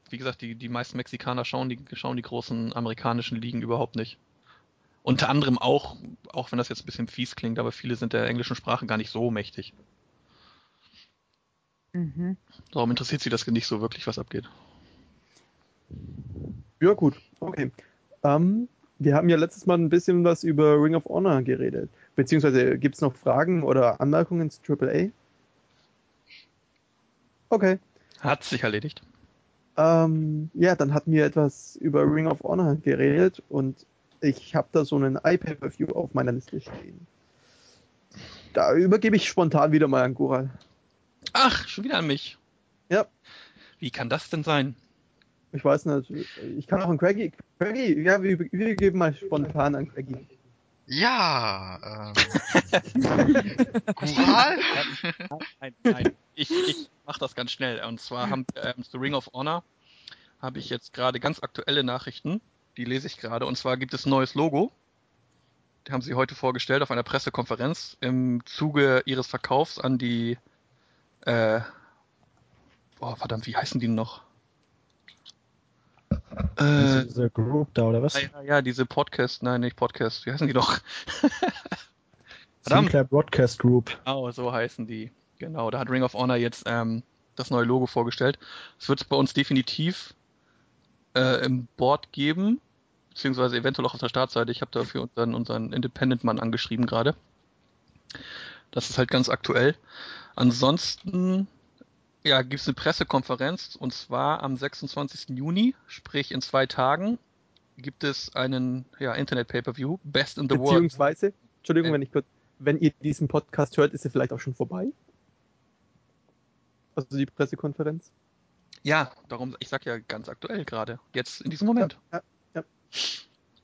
Wie gesagt, die, die meisten Mexikaner schauen die, schauen die großen amerikanischen Ligen überhaupt nicht. Unter anderem auch, auch wenn das jetzt ein bisschen fies klingt, aber viele sind der englischen Sprache gar nicht so mächtig. Mhm. Darum interessiert sie das nicht so wirklich, was abgeht. Ja, gut. Okay. Ähm, wir haben ja letztes Mal ein bisschen was über Ring of Honor geredet. Beziehungsweise gibt es noch Fragen oder Anmerkungen zu AAA? Okay. Hat sich erledigt. Ähm, ja, dann hatten wir etwas über Ring of Honor geredet und ich habe da so einen iPay-Per-View auf meiner Liste stehen. Da übergebe ich spontan wieder mal an Gural. Ach, schon wieder an mich. Ja. Wie kann das denn sein? Ich weiß nicht, ich kann auch an Craigie. Craigie, ja, wir, wir geben mal spontan an Craigie. Ja, ähm. Gural? Nein, nein. Ich, ich mach das ganz schnell. Und zwar haben wir ähm, zu Ring of Honor habe ich jetzt gerade ganz aktuelle Nachrichten. Die lese ich gerade. Und zwar gibt es ein neues Logo. Die haben sie heute vorgestellt auf einer Pressekonferenz im Zuge ihres Verkaufs an die, äh, boah, verdammt, wie heißen die noch? Äh, diese Group da oder was? ja, ja, diese Podcast, nein, nicht Podcast, wie heißen die noch? Sinclair Broadcast Group. Genau, so heißen die. Genau, da hat Ring of Honor jetzt ähm, das neue Logo vorgestellt. Es wird es bei uns definitiv äh, im Board geben, beziehungsweise eventuell auch auf der Startseite. Ich habe dafür unseren, unseren Independent-Mann angeschrieben gerade. Das ist halt ganz aktuell. Ansonsten ja, gibt es eine Pressekonferenz und zwar am 26. Juni, sprich in zwei Tagen, gibt es einen ja, Internet-Pay-Per-View, Best in the World. Beziehungsweise, Entschuldigung, Äh. wenn ich kurz, wenn ihr diesen Podcast hört, ist er vielleicht auch schon vorbei. Also die Pressekonferenz. Ja, darum, ich sag ja ganz aktuell gerade, jetzt in diesem Moment. Ja, ja.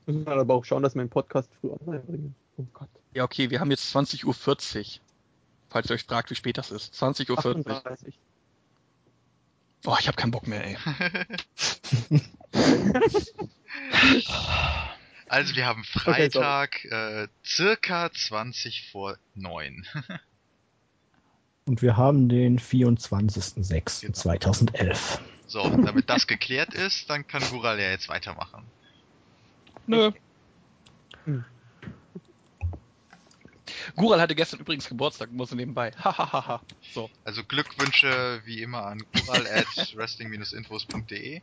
Müssen wir aber auch schauen, dass wir einen Podcast früh online bringen. Oh Gott. Ja, okay, wir haben jetzt 20.40 Uhr. Falls ihr euch fragt, wie spät das ist. 20.40 Uhr. 38. Oh, ich habe keinen Bock mehr, ey. Also wir haben. Freitag äh, circa 20 vor 9. Und wir haben den 24.06.2011. So, damit das geklärt ist, dann kann Gural ja jetzt weitermachen. Nö. Hm. Gural hatte gestern übrigens Geburtstag, muss ich nebenbei. Hahaha. so. Also Glückwünsche wie immer an Gural at wrestling-infos.de.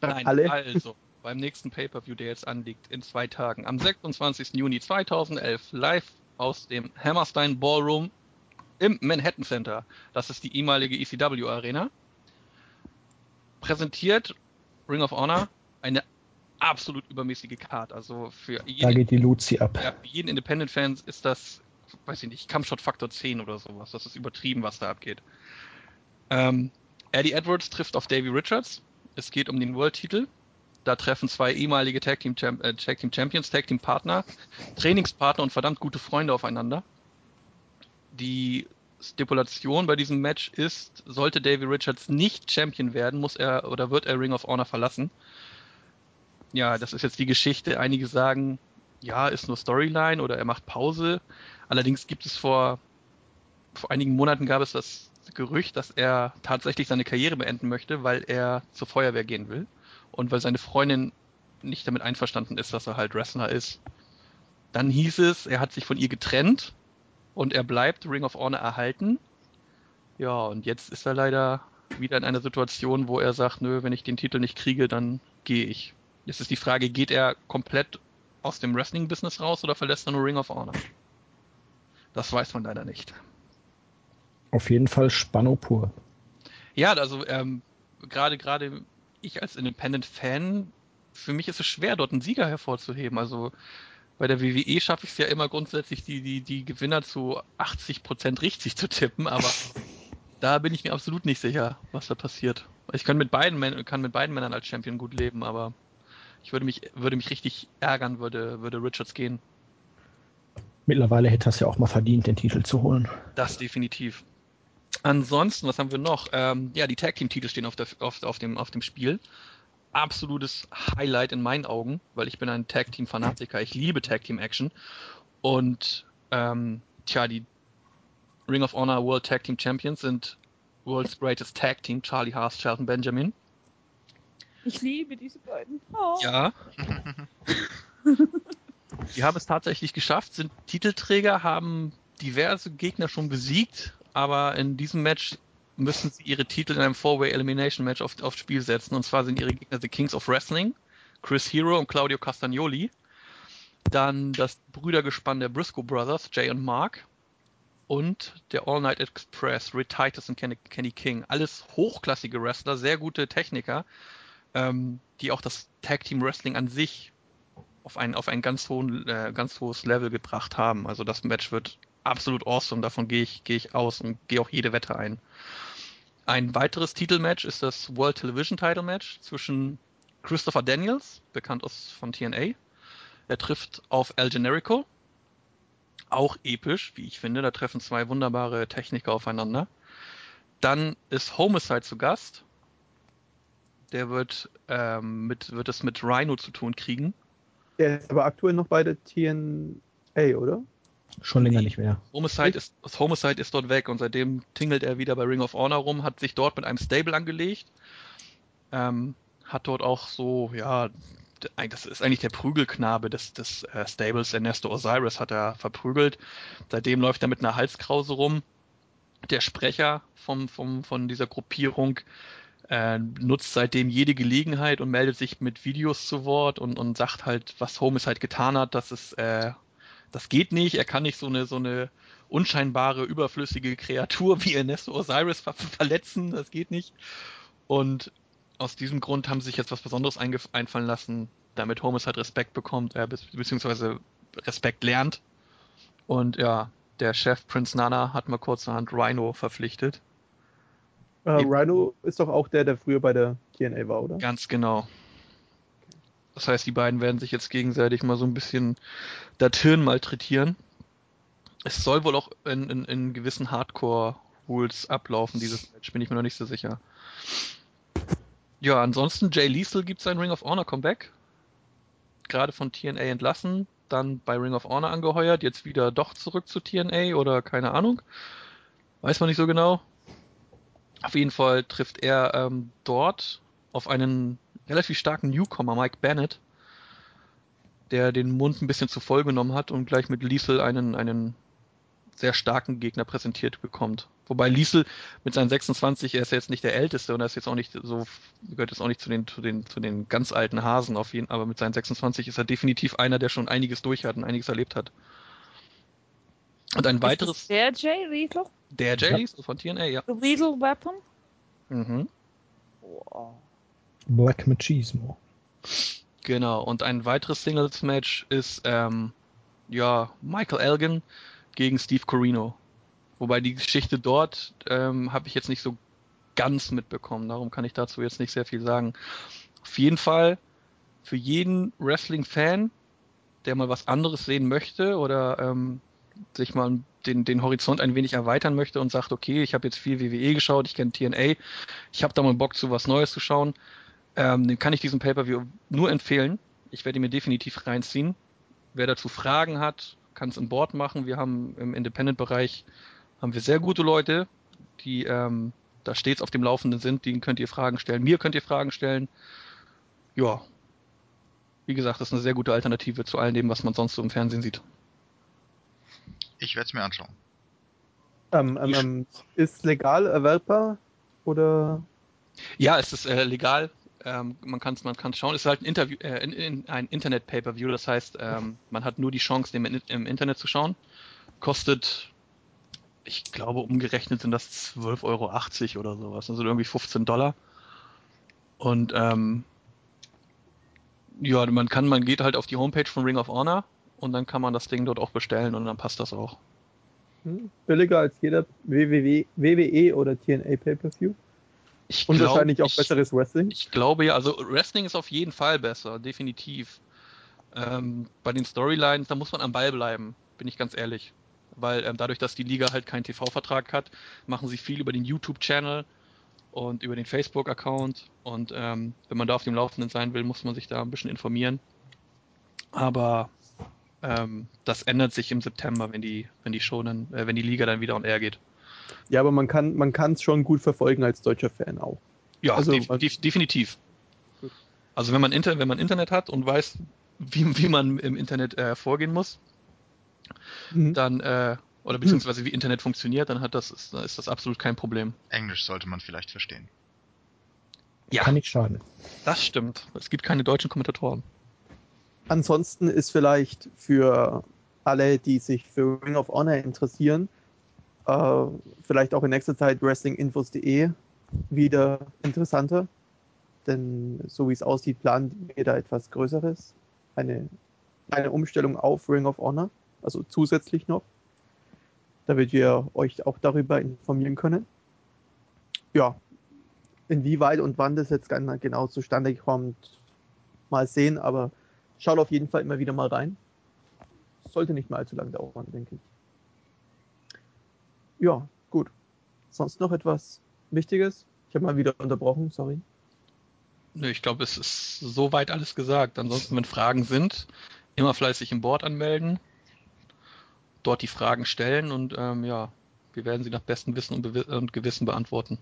Nein, Alle? also, beim nächsten Pay-Per-View, der jetzt anliegt, in zwei Tagen, am 26. Juni 2011, live aus dem Hammerstein Ballroom im Manhattan Center. Das ist die ehemalige ECW Arena. Präsentiert Ring of Honor eine absolut übermäßige Card. Also für Da jeden, geht die Luzi ab. ja, für jeden Independent-Fans ist das, weiß ich nicht, Kampfshot Faktor 10 oder sowas. Das ist übertrieben, was da abgeht. Ähm, Eddie Edwards trifft auf Davey Richards. Es geht um den World-Titel. Da treffen zwei ehemalige Tag Team, äh, Tag Team Champions, Tag Team Partner, Trainingspartner und verdammt gute Freunde aufeinander. Die Stipulation bei diesem Match ist, sollte Davey Richards nicht Champion werden, muss er oder wird er Ring of Honor verlassen. Ja, das ist jetzt die Geschichte. Einige sagen, ja, ist nur Storyline oder er macht Pause. Allerdings gibt es vor, vor einigen Monaten gab es das Gerücht, dass er tatsächlich seine Karriere beenden möchte, weil er zur Feuerwehr gehen will und weil seine Freundin nicht damit einverstanden ist, dass er halt Wrestler ist. Dann hieß es, er hat sich von ihr getrennt und er bleibt Ring of Honor erhalten. Ja, und jetzt ist er leider wieder in einer Situation, wo er sagt, nö, wenn ich den Titel nicht kriege, dann gehe ich. Jetzt ist die Frage, geht er komplett aus dem Wrestling-Business raus oder verlässt er nur Ring of Honor? Das weiß man leider nicht. Auf jeden Fall Spanno pur. Ja, also ähm, gerade gerade ich als Independent-Fan, für mich ist es schwer, dort einen Sieger hervorzuheben. Also bei der WWE schaffe ich es ja immer grundsätzlich, die, die, die Gewinner zu 80% richtig zu tippen, aber da bin ich mir absolut nicht sicher, was da passiert. Ich kann mit beiden, kann mit beiden Männern als Champion gut leben, aber ich würde mich, würde mich richtig ärgern, würde, würde Richards gehen. Mittlerweile hätte er es ja auch mal verdient, den Titel zu holen. Das definitiv. Ansonsten, was haben wir noch? Ähm, ja, die Tag Team Titel stehen auf, der, auf, auf, dem, auf dem Spiel. Absolutes Highlight in meinen Augen, weil ich bin ein Tag Team Fanatiker. Ich liebe Tag Team Action. Und ähm, tja, die Ring of Honor World Tag Team Champions sind World's Greatest Tag Team, Charlie Haas, Shelton Benjamin. Ich liebe diese beiden. Oh. Ja. Die haben es tatsächlich geschafft, sind Titelträger, haben diverse Gegner schon besiegt, aber in diesem Match müssen sie ihre Titel in einem Four-Way Elimination Match auf, aufs Spiel setzen. Und zwar sind ihre Gegner The Kings of Wrestling, Chris Hero und Claudio Castagnoli. Dann das Brüdergespann der Briscoe Brothers, Jay und Mark. Und der All Night Express, Rick Titus und Kenny, Kenny King. Alles hochklassige Wrestler, sehr gute Techniker, ähm, die auch das Tag Team Wrestling an sich auf ein, auf ein ganz, hohen, äh, ganz hohes Level gebracht haben. Also das Match wird absolut awesome. Davon gehe ich, gehe ich aus und gehe auch jede Wette ein. Ein weiteres Titelmatch ist das World Television Title Match zwischen Christopher Daniels, bekannt aus von TNA. Er trifft auf El Generico. Auch episch, wie ich finde. Da treffen zwei wunderbare Techniker aufeinander. Dann ist Homicide zu Gast. Der wird, ähm, mit, wird es mit Rhino zu tun kriegen. Der ist aber aktuell noch bei der TNA, oder? Schon länger nicht mehr. Homicide ist, das Homicide ist dort weg und seitdem tingelt er wieder bei Ring of Honor rum, hat sich dort mit einem Stable angelegt, ähm, hat dort auch so, ja, das ist eigentlich der Prügelknabe des, des äh, Stables, Ernesto Osiris hat er verprügelt. Seitdem läuft er mit einer Halskrause rum. Der Sprecher vom, vom, von dieser Gruppierung äh, nutzt seitdem jede Gelegenheit und meldet sich mit Videos zu Wort und, und sagt halt, was Homicide getan hat, dass es äh, das geht nicht, er kann nicht so eine, so eine unscheinbare, überflüssige Kreatur wie Ernesto Osiris ver verletzen, das geht nicht. Und aus diesem Grund haben sie sich jetzt was Besonderes einfallen lassen, damit Homicide Respekt bekommt, äh, be beziehungsweise Respekt lernt. Und ja, der Chef Prince Nana hat mal kurzerhand Rhino verpflichtet. Äh. Rhino ist doch auch der, der früher bei der TNA war, oder? Ganz genau. Das heißt, die beiden werden sich jetzt gegenseitig mal so ein bisschen das Hirn malträtieren. Es soll wohl auch in, in, in gewissen Hardcore-Rules ablaufen, dieses Match, bin ich mir noch nicht so sicher. Ja, ansonsten, Jay Liesel gibt sein Ring of Honor Comeback. Gerade von TNA entlassen, dann bei Ring of Honor angeheuert, jetzt wieder doch zurück zu TNA oder keine Ahnung. Weiß man nicht so genau. Auf jeden Fall trifft er ähm, dort auf einen relativ starken Newcomer, Mike Bennett, der den Mund ein bisschen zu voll genommen hat und gleich mit Liesel einen, einen sehr starken Gegner präsentiert bekommt. Wobei Liesel mit seinen 26, er ist jetzt nicht der älteste und er ist jetzt auch nicht so, gehört jetzt auch nicht zu den, zu den, zu den ganz alten Hasen auf jeden, aber mit seinen 26 ist er definitiv einer, der schon einiges durch hat und einiges erlebt hat. Und ein Ist weiteres, der Jay Lethal? Der Jay Ja. Liesel von TNA, ja. The Lethal Weapon? Mhm. Boah. Black Machismo. Genau, und ein weiteres Singles-Match ist ähm, ja Michael Elgin gegen Steve Corino. Wobei die Geschichte dort ähm, habe ich jetzt nicht so ganz mitbekommen, darum kann ich dazu jetzt nicht sehr viel sagen. Auf jeden Fall für jeden Wrestling-Fan, der mal was anderes sehen möchte oder ähm, sich mal den, den Horizont ein wenig erweitern möchte und sagt, okay, ich habe jetzt viel WWE geschaut, ich kenne TNA, ich habe da mal Bock zu was Neues zu schauen, ähm, dem kann ich diesen Pay-Per-View nur empfehlen. Ich werde ihn mir definitiv reinziehen. Wer dazu Fragen hat, kann es im Board machen. Wir haben im Independent-Bereich haben wir sehr gute Leute, die ähm, da stets auf dem Laufenden sind. Denen könnt ihr Fragen stellen. Mir könnt ihr Fragen stellen. Ja. Wie gesagt, das ist eine sehr gute Alternative zu all dem, was man sonst so im Fernsehen sieht. Ich werde es mir anschauen. Ähm, ähm, ähm, ist legal erwerbbar oder Ja, es ist äh, legal. Ähm, man kann es man kann's schauen. Es ist halt ein, Interview, äh, in, in, ein Internet-Pay-Per-View. Das heißt, ähm, man hat nur die Chance, den im, im Internet zu schauen. Kostet, ich glaube, umgerechnet sind das 12,80 Euro oder sowas. Also irgendwie 15 Dollar. Und ähm, ja, man kann, man geht halt auf die Homepage von Ring of Honor und dann kann man das Ding dort auch bestellen und dann passt das auch. hm, billiger als jeder WWE oder TNA Pay-Per-View? Ich Und glaub, wahrscheinlich auch ich- besseres Wrestling? Ich glaube ja, also Wrestling ist auf jeden Fall besser, definitiv. Ähm, bei den Storylines, da muss man am Ball bleiben, bin ich ganz ehrlich. Weil ähm, dadurch, dass die Liga halt keinen TV-Vertrag hat, machen sie viel über den YouTube-Channel und über den Facebook-Account. Und ähm, wenn man da auf dem Laufenden sein will, muss man sich da ein bisschen informieren. Aber ähm, das ändert sich im September, wenn die, wenn die dann, äh, wenn die Liga dann wieder on air geht. Ja, aber man kann man kann es schon gut verfolgen als deutscher Fan auch. Ja, Also, def def definitiv. Gut. Also wenn man, Inter wenn man Internet hat und weiß, wie, wie man im Internet äh, vorgehen muss, Mhm. dann äh, oder beziehungsweise wie Internet funktioniert, dann hat das ist, ist das absolut kein Problem. Englisch sollte man vielleicht verstehen. Ja, Kann nicht schaden. das stimmt. Es gibt keine deutschen Kommentatoren. Ansonsten ist vielleicht für alle, die sich für Ring of Honor interessieren, äh, vielleicht auch in nächster Zeit wrestlinginfos.de wieder interessanter. Denn so wie es aussieht, planen wir da etwas Größeres. Eine, eine Umstellung auf Ring of Honor, also zusätzlich noch. Damit wir euch auch darüber informieren können. Ja, inwieweit und wann das jetzt genau zustande kommt, mal sehen, aber schaut auf jeden Fall immer wieder mal rein. Sollte nicht mal allzu lange dauern, denke ich. Ja, gut. Sonst noch etwas Wichtiges? Ich habe mal wieder unterbrochen, sorry. Nö, ich glaube, es ist soweit alles gesagt. Ansonsten, wenn Fragen sind, immer fleißig im Board anmelden, dort die Fragen stellen und ähm, ja, wir werden sie nach bestem Wissen und, Bewi- und Gewissen beantworten.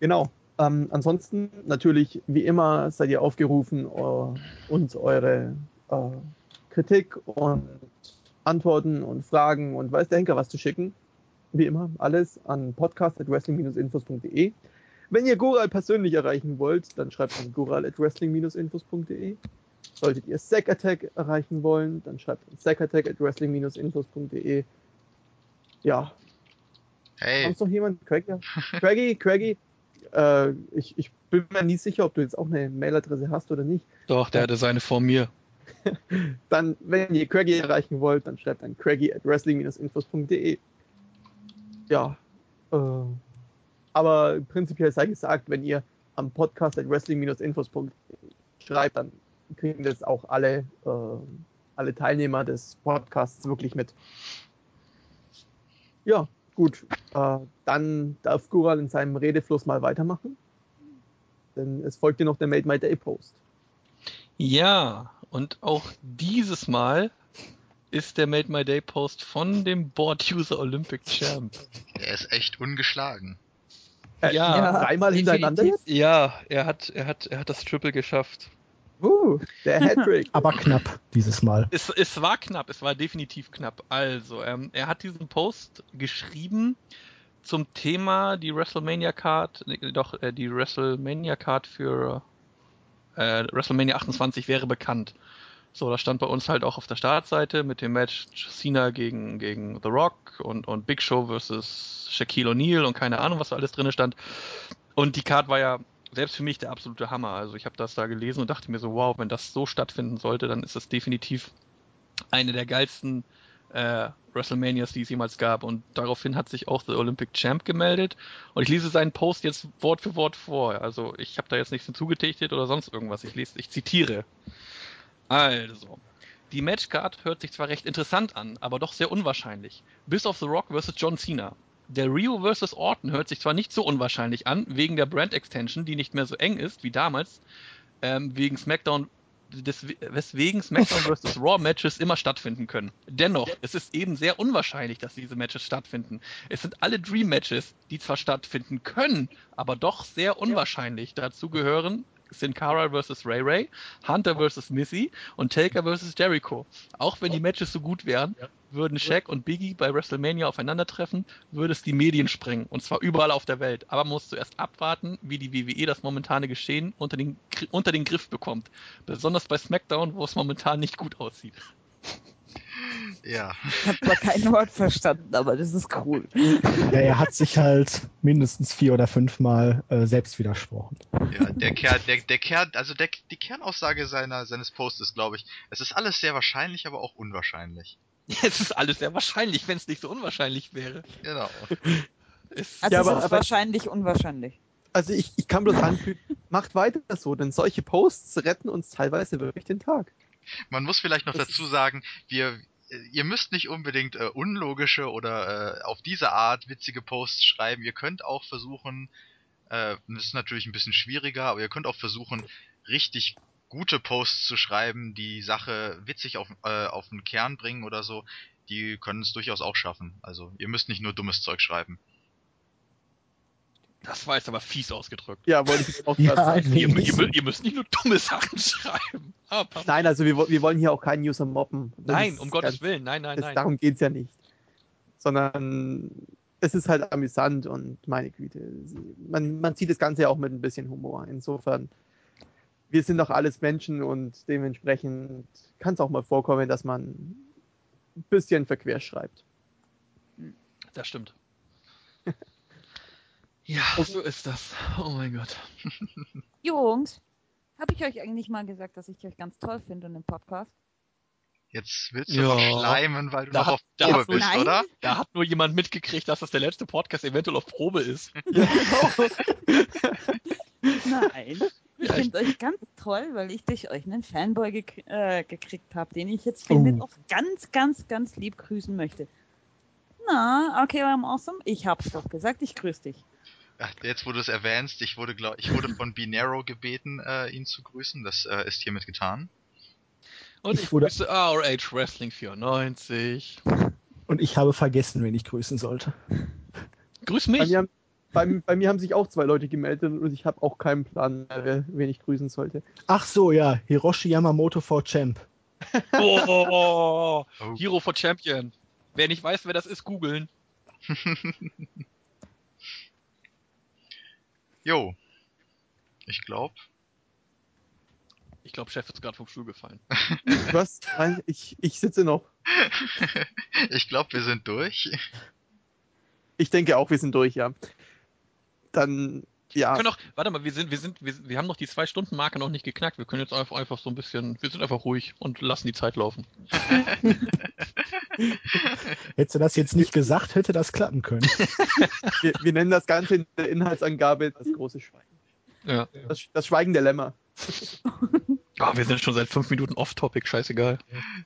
Genau. Ähm, ansonsten natürlich, wie immer, seid ihr aufgerufen, äh, uns eure äh, Kritik und Antworten und Fragen und weiß der Henker was zu schicken. Wie immer, alles an podcast.wrestling-infos.de. Wenn ihr Goral persönlich erreichen wollt, dann schreibt an goral.wrestling-infos.de. Solltet ihr Sack Attack erreichen wollen, dann schreibt an sackattack.wrestling-infos.de. Ja, Hey, Sonst noch jemand? Craigie? Craigie, Craigie, äh, ich, ich bin mir nie sicher, ob du jetzt auch eine Mailadresse hast oder nicht. Doch, der hatte seine vor mir. Dann, wenn ihr Craigie erreichen wollt, dann schreibt an craigie at wrestling-infos.de. Ja, äh, aber prinzipiell sei gesagt, wenn ihr am Podcast at wrestling-infos.de schreibt, dann kriegen das auch alle, äh, alle Teilnehmer des Podcasts wirklich mit. Ja, gut. Äh, dann darf Gural in seinem Redefluss mal weitermachen. Denn es folgt dir noch der Made My Day Post. Ja, und auch dieses Mal ist der Made My Day Post von dem Board User Olympic Champ. er ist echt ungeschlagen. Äh, Ja, dreimal hintereinander jetzt? Ja, er hat, er hat, er hat das Triple geschafft. Uh, der Hattrick. Aber knapp dieses Mal. Es, es war knapp, es war definitiv knapp. Also, ähm, er hat diesen Post geschrieben zum Thema die WrestleMania Card, nee, doch, äh, die WrestleMania Card für äh, WrestleMania 28 wäre bekannt. So, das stand bei uns halt auch auf der Startseite mit dem Match Cena gegen, gegen The Rock und, und Big Show versus Shaquille O'Neal und keine Ahnung, was da alles drin stand. Und die Card war ja selbst für mich der absolute Hammer. Also ich habe das da gelesen und dachte mir so, wow, wenn das so stattfinden sollte, dann ist das definitiv eine der geilsten äh, WrestleManias, die es jemals gab. Und daraufhin hat sich auch der Olympic Champ gemeldet. Und ich lese seinen Post jetzt Wort für Wort vor. Also ich habe da jetzt nichts hinzugetätigt oder sonst irgendwas. Ich lese, ich zitiere. Also. Die Matchcard hört sich zwar recht interessant an, aber doch sehr unwahrscheinlich. Bis auf The Rock vs. John Cena. Der Rio vs. Orton hört sich zwar nicht so unwahrscheinlich an, wegen der Brand Extension, die nicht mehr so eng ist wie damals, ähm, wegen SmackDown, des, weswegen SmackDown vs. Raw Matches immer stattfinden können. Dennoch, es ist eben sehr unwahrscheinlich, dass diese Matches stattfinden. Es sind alle Dream Matches, die zwar stattfinden können, aber doch sehr unwahrscheinlich. Dazu gehören Sin Cara vs. Ray Ray, Hunter vs. Missy und Taker vs. Jericho. Auch wenn die Matches so gut wären, würden Shaq und Biggie bei WrestleMania aufeinandertreffen, würde es die Medien sprengen. Und zwar überall auf der Welt. Aber man muss zuerst abwarten, wie die WWE das momentane Geschehen unter den, unter den Griff bekommt. Besonders bei SmackDown, wo es momentan nicht gut aussieht. Ja, Ich habe zwar kein Wort verstanden, aber das ist cool. Ja, er hat sich halt mindestens vier oder fünfmal äh, selbst widersprochen. ja, der Kern, der, der Kern, also der, die Kernaussage seiner, seines Posts ist, glaube ich, es ist alles sehr wahrscheinlich, aber auch unwahrscheinlich. Es ist alles sehr wahrscheinlich, wenn es nicht so unwahrscheinlich wäre. Genau. Es, Also Ja, es aber- ist aber- wahrscheinlich unwahrscheinlich. Also ich, ich kann bloß anfügen, macht weiter so, denn solche Posts retten uns teilweise wirklich den Tag. Man muss vielleicht noch dazu sagen, wir, äh, ihr müsst nicht unbedingt äh, unlogische oder äh, auf diese Art witzige Posts schreiben. Ihr könnt auch versuchen, äh, das ist natürlich ein bisschen schwieriger, aber ihr könnt auch versuchen, richtig gute Posts zu schreiben, die Sache witzig auf, äh, auf den Kern bringen oder so. Die können es durchaus auch schaffen. Also ihr müsst nicht nur dummes Zeug schreiben. das war jetzt aber fies ausgedrückt. Ja, wollte ich auch Ja, sagen. Ihr, ihr, ihr müsst nicht nur dumme Sachen schreiben. Aber, Nein, also wir, wir wollen hier auch keinen User mobben. Das nein, um Gottes ganz- Willen, nein, nein, das, nein. Darum geht's ja nicht. Sondern es ist halt amüsant und meine Güte, man, man sieht das Ganze ja auch mit ein bisschen Humor. Insofern, wir sind doch alles Menschen und dementsprechend kann es auch mal vorkommen, dass man ein bisschen verquer schreibt. Das stimmt. ja, so ist das. Oh mein Gott. Jungs, habe ich euch eigentlich mal gesagt, dass ich euch ganz toll finde in dem Podcast? Jetzt willst du Ja. noch schleimen, weil du Da noch hat- auf Probe bist, Nein. oder? Da hat nur jemand mitgekriegt, dass das der letzte Podcast eventuell auf Probe ist. Ja, genau. Nein. Ich finde euch ganz toll, weil ich durch euch einen Fanboy gek äh, gekriegt habe, den ich jetzt hiermit Oh. auch ganz, ganz, ganz lieb grüßen möchte. Na, okay, I'm awesome. Ich hab's doch gesagt, ich grüße dich. Jetzt, wo du es erwähnst, ich wurde, glaub, ich wurde von Binero gebeten, äh, ihn zu grüßen. Das äh, ist hiermit getan. Und Ich ich, wurde- grüße RH Wrestling 94. Und ich habe vergessen, wen ich grüßen sollte. Grüß Bei mich. mir, haben, bei, bei mir haben sich auch zwei Leute gemeldet und ich habe auch keinen Plan, wen ich grüßen sollte. Ach so, ja, Hiroshi Yamamoto for Champ. Oh, Oh. Hero for Champion. Wer nicht weiß, wer das ist, googeln. Jo. Ich glaube, Ich glaube, Chef ist gerade vom Stuhl gefallen. Was? Nein, ich, ich sitze noch. ich glaube, wir sind durch. Ich denke auch, wir sind durch, ja. Dann, ja. Wir können auch, warte mal, wir sind, wir sind, wir, wir haben noch die zwei Stunden Marke noch nicht geknackt. Wir können jetzt einfach, einfach so ein bisschen, wir sind einfach ruhig und lassen die Zeit laufen. Hättest du das jetzt nicht gesagt, hätte das klappen können. Wir, wir nennen das Ganze in der Inhaltsangabe das große Schweigen. Ja. Das, das Schweigen der Lämmer. Ah, wir sind schon seit fünf Minuten off-topic, scheißegal.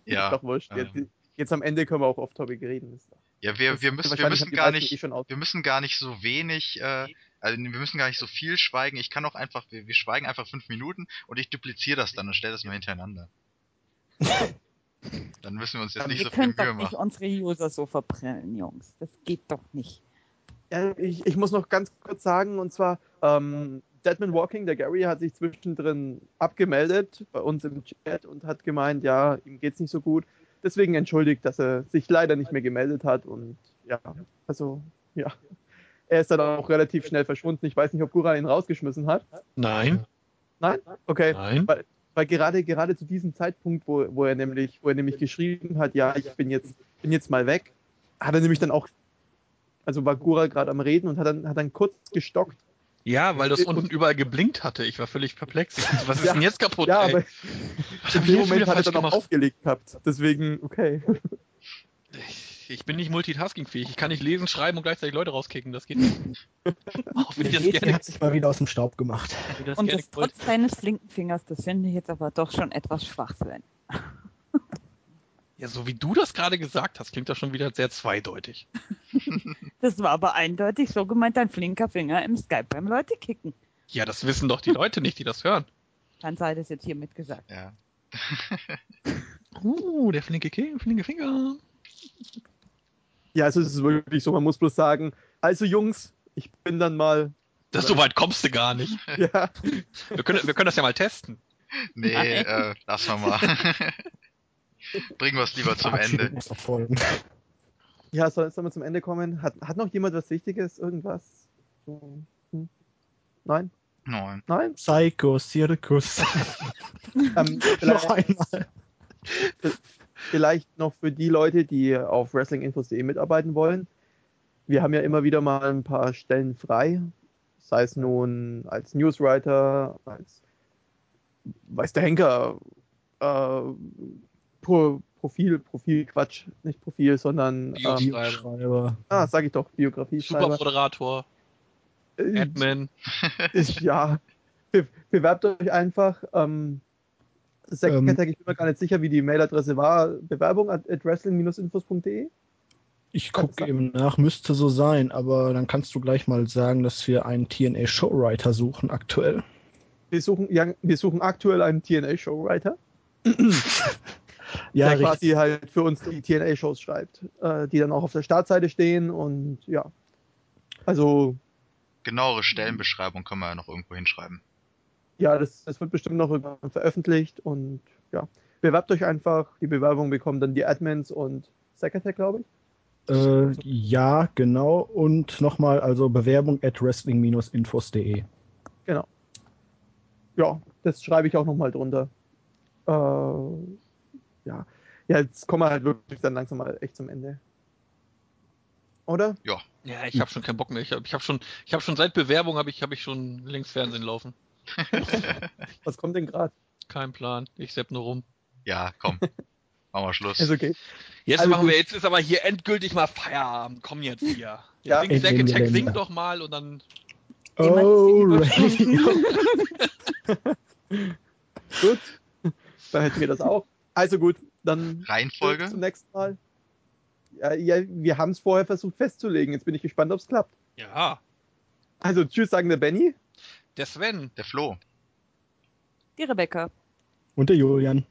ja. Ist doch wurscht. Jetzt, jetzt am Ende können wir auch off-topic reden. Ja, wir, wir müssen, wir müssen gar nicht, eh wir müssen gar nicht so wenig, äh, also wir müssen gar nicht so viel schweigen. Ich kann auch einfach, wir, wir schweigen einfach fünf Minuten und ich dupliziere das dann und stelle das mal hintereinander. dann müssen wir uns jetzt Aber nicht wir so viel können doch Mühe nicht machen. unsere User so verbrennen, Jungs. Das geht doch nicht. Ja, ich, ich muss noch ganz kurz sagen, und zwar, ähm, Deadman Walking, der Gary, hat sich zwischendrin abgemeldet bei uns im Chat und hat gemeint, ja, ihm geht's nicht so gut. Deswegen entschuldigt, dass er sich leider nicht mehr gemeldet hat und ja, also, ja. Er ist dann auch relativ schnell verschwunden. Ich weiß nicht, ob Gura ihn rausgeschmissen hat. Nein, Nein? Okay. nein. Weil gerade, gerade zu diesem Zeitpunkt, wo, wo er nämlich, wo er nämlich geschrieben hat, ja, ich bin jetzt, bin jetzt mal weg, hat er nämlich dann auch, also war Gura gerade am Reden und hat dann, hat dann kurz gestockt. Ja, weil das unten überall geblinkt hatte. Ich war völlig perplex. Was ist Ja. denn jetzt kaputt? ja, ey? aber Was in dem Moment hat er dann auch aufgelegt gehabt. Deswegen, okay. Ich, bin nicht multitaskingfähig. Ich kann nicht lesen, schreiben und gleichzeitig Leute rauskicken. Das geht nicht. Auch wenn ich das Der gerne, hat sich mal wieder aus dem Staub gemacht. das Und das trotz deines flinken Fingers, das finde ich jetzt aber doch schon etwas Schwachsinn. Ja, so wie du das gerade gesagt hast, klingt das schon wieder sehr zweideutig. Das war aber eindeutig so gemeint, dein flinker Finger im Skype beim Leute kicken. Ja, das wissen doch die Leute nicht, die das hören. Dann sei das jetzt hiermit gesagt. Ja. Uh, der flinke, flinke Finger. Ja, also es ist wirklich so, man muss bloß sagen, also Jungs, ich bin dann mal, Das so weit kommst du gar nicht. ja, Wir können, wir können das ja mal testen. Nee, Nein. äh, lass mal mal. Bringen wir es lieber zum Ende. muss noch folgen. ja, soll, soll man zum Ende kommen? Hat, hat noch jemand was Wichtiges, irgendwas? Hm? Nein? Nein. Nein? Psycho Circus. Ähm, noch einmal. Vielleicht noch für die Leute, die auf wrestlinginfos.de mitarbeiten wollen. Wir haben ja immer wieder mal ein paar Stellen frei. Sei es nun als Newswriter, als weiß der Henker, äh, Pro, Profil, Profil, Quatsch, nicht Profil, sondern Bio- ähm, Schreiber. ah, sag ich doch, Biografie schreiber. Supermoderator, Äh, Admin. ich, ja, be bewerbt euch einfach. Ähm, Second Ähm. Tag, ich bin mir gar nicht sicher, wie die Mailadresse war. Bewerbung at, at wrestling-infos.de. Ich gucke eben nach, müsste so sein, aber dann kannst du gleich mal sagen, dass wir einen TNA Showwriter suchen aktuell. Wir suchen, ja, wir suchen aktuell einen TNA-Showwriter, Ja, der richtig. quasi halt für uns die TNA-Shows schreibt, äh, die dann auch auf der Startseite stehen und ja. Also, Genauere Stellenbeschreibung können wir ja noch irgendwo hinschreiben. Ja, das, das wird bestimmt noch irgendwann veröffentlicht und ja. Bewerbt euch einfach, die Bewerbung bekommen dann die Admins und Second glaube ich. Äh, ja, genau. Und nochmal, also Bewerbung at wrestling-infos.de. Genau. Ja, das schreibe ich auch nochmal drunter. Äh, ja. Ja, jetzt kommen wir halt wirklich dann langsam mal echt zum Ende. Oder? Ja, ich habe schon keinen Bock mehr. Ich habe ich hab schon, ich hab schon seit Bewerbung habe ich, hab ich schon links Fernsehen laufen. Was kommt denn gerade? Kein Plan. Ich sepp nur rum. Ja, komm. Machen wir Schluss. Ist okay. Jetzt Also machen wir, gut. jetzt ist aber hier endgültig mal Feierabend. Komm jetzt hier. Ja. Sing, In Zack Attack, sing doch mal und dann. Oh. Gut. Dann hätten wir das auch. Also gut, dann Reihenfolge? zum nächsten Mal. Ja, ja wir haben es vorher versucht festzulegen. Jetzt bin ich gespannt, ob es klappt. Ja. Also, tschüss sagen der Benny. Der Sven. Der Flo. Die Rebecca. Und der Julian.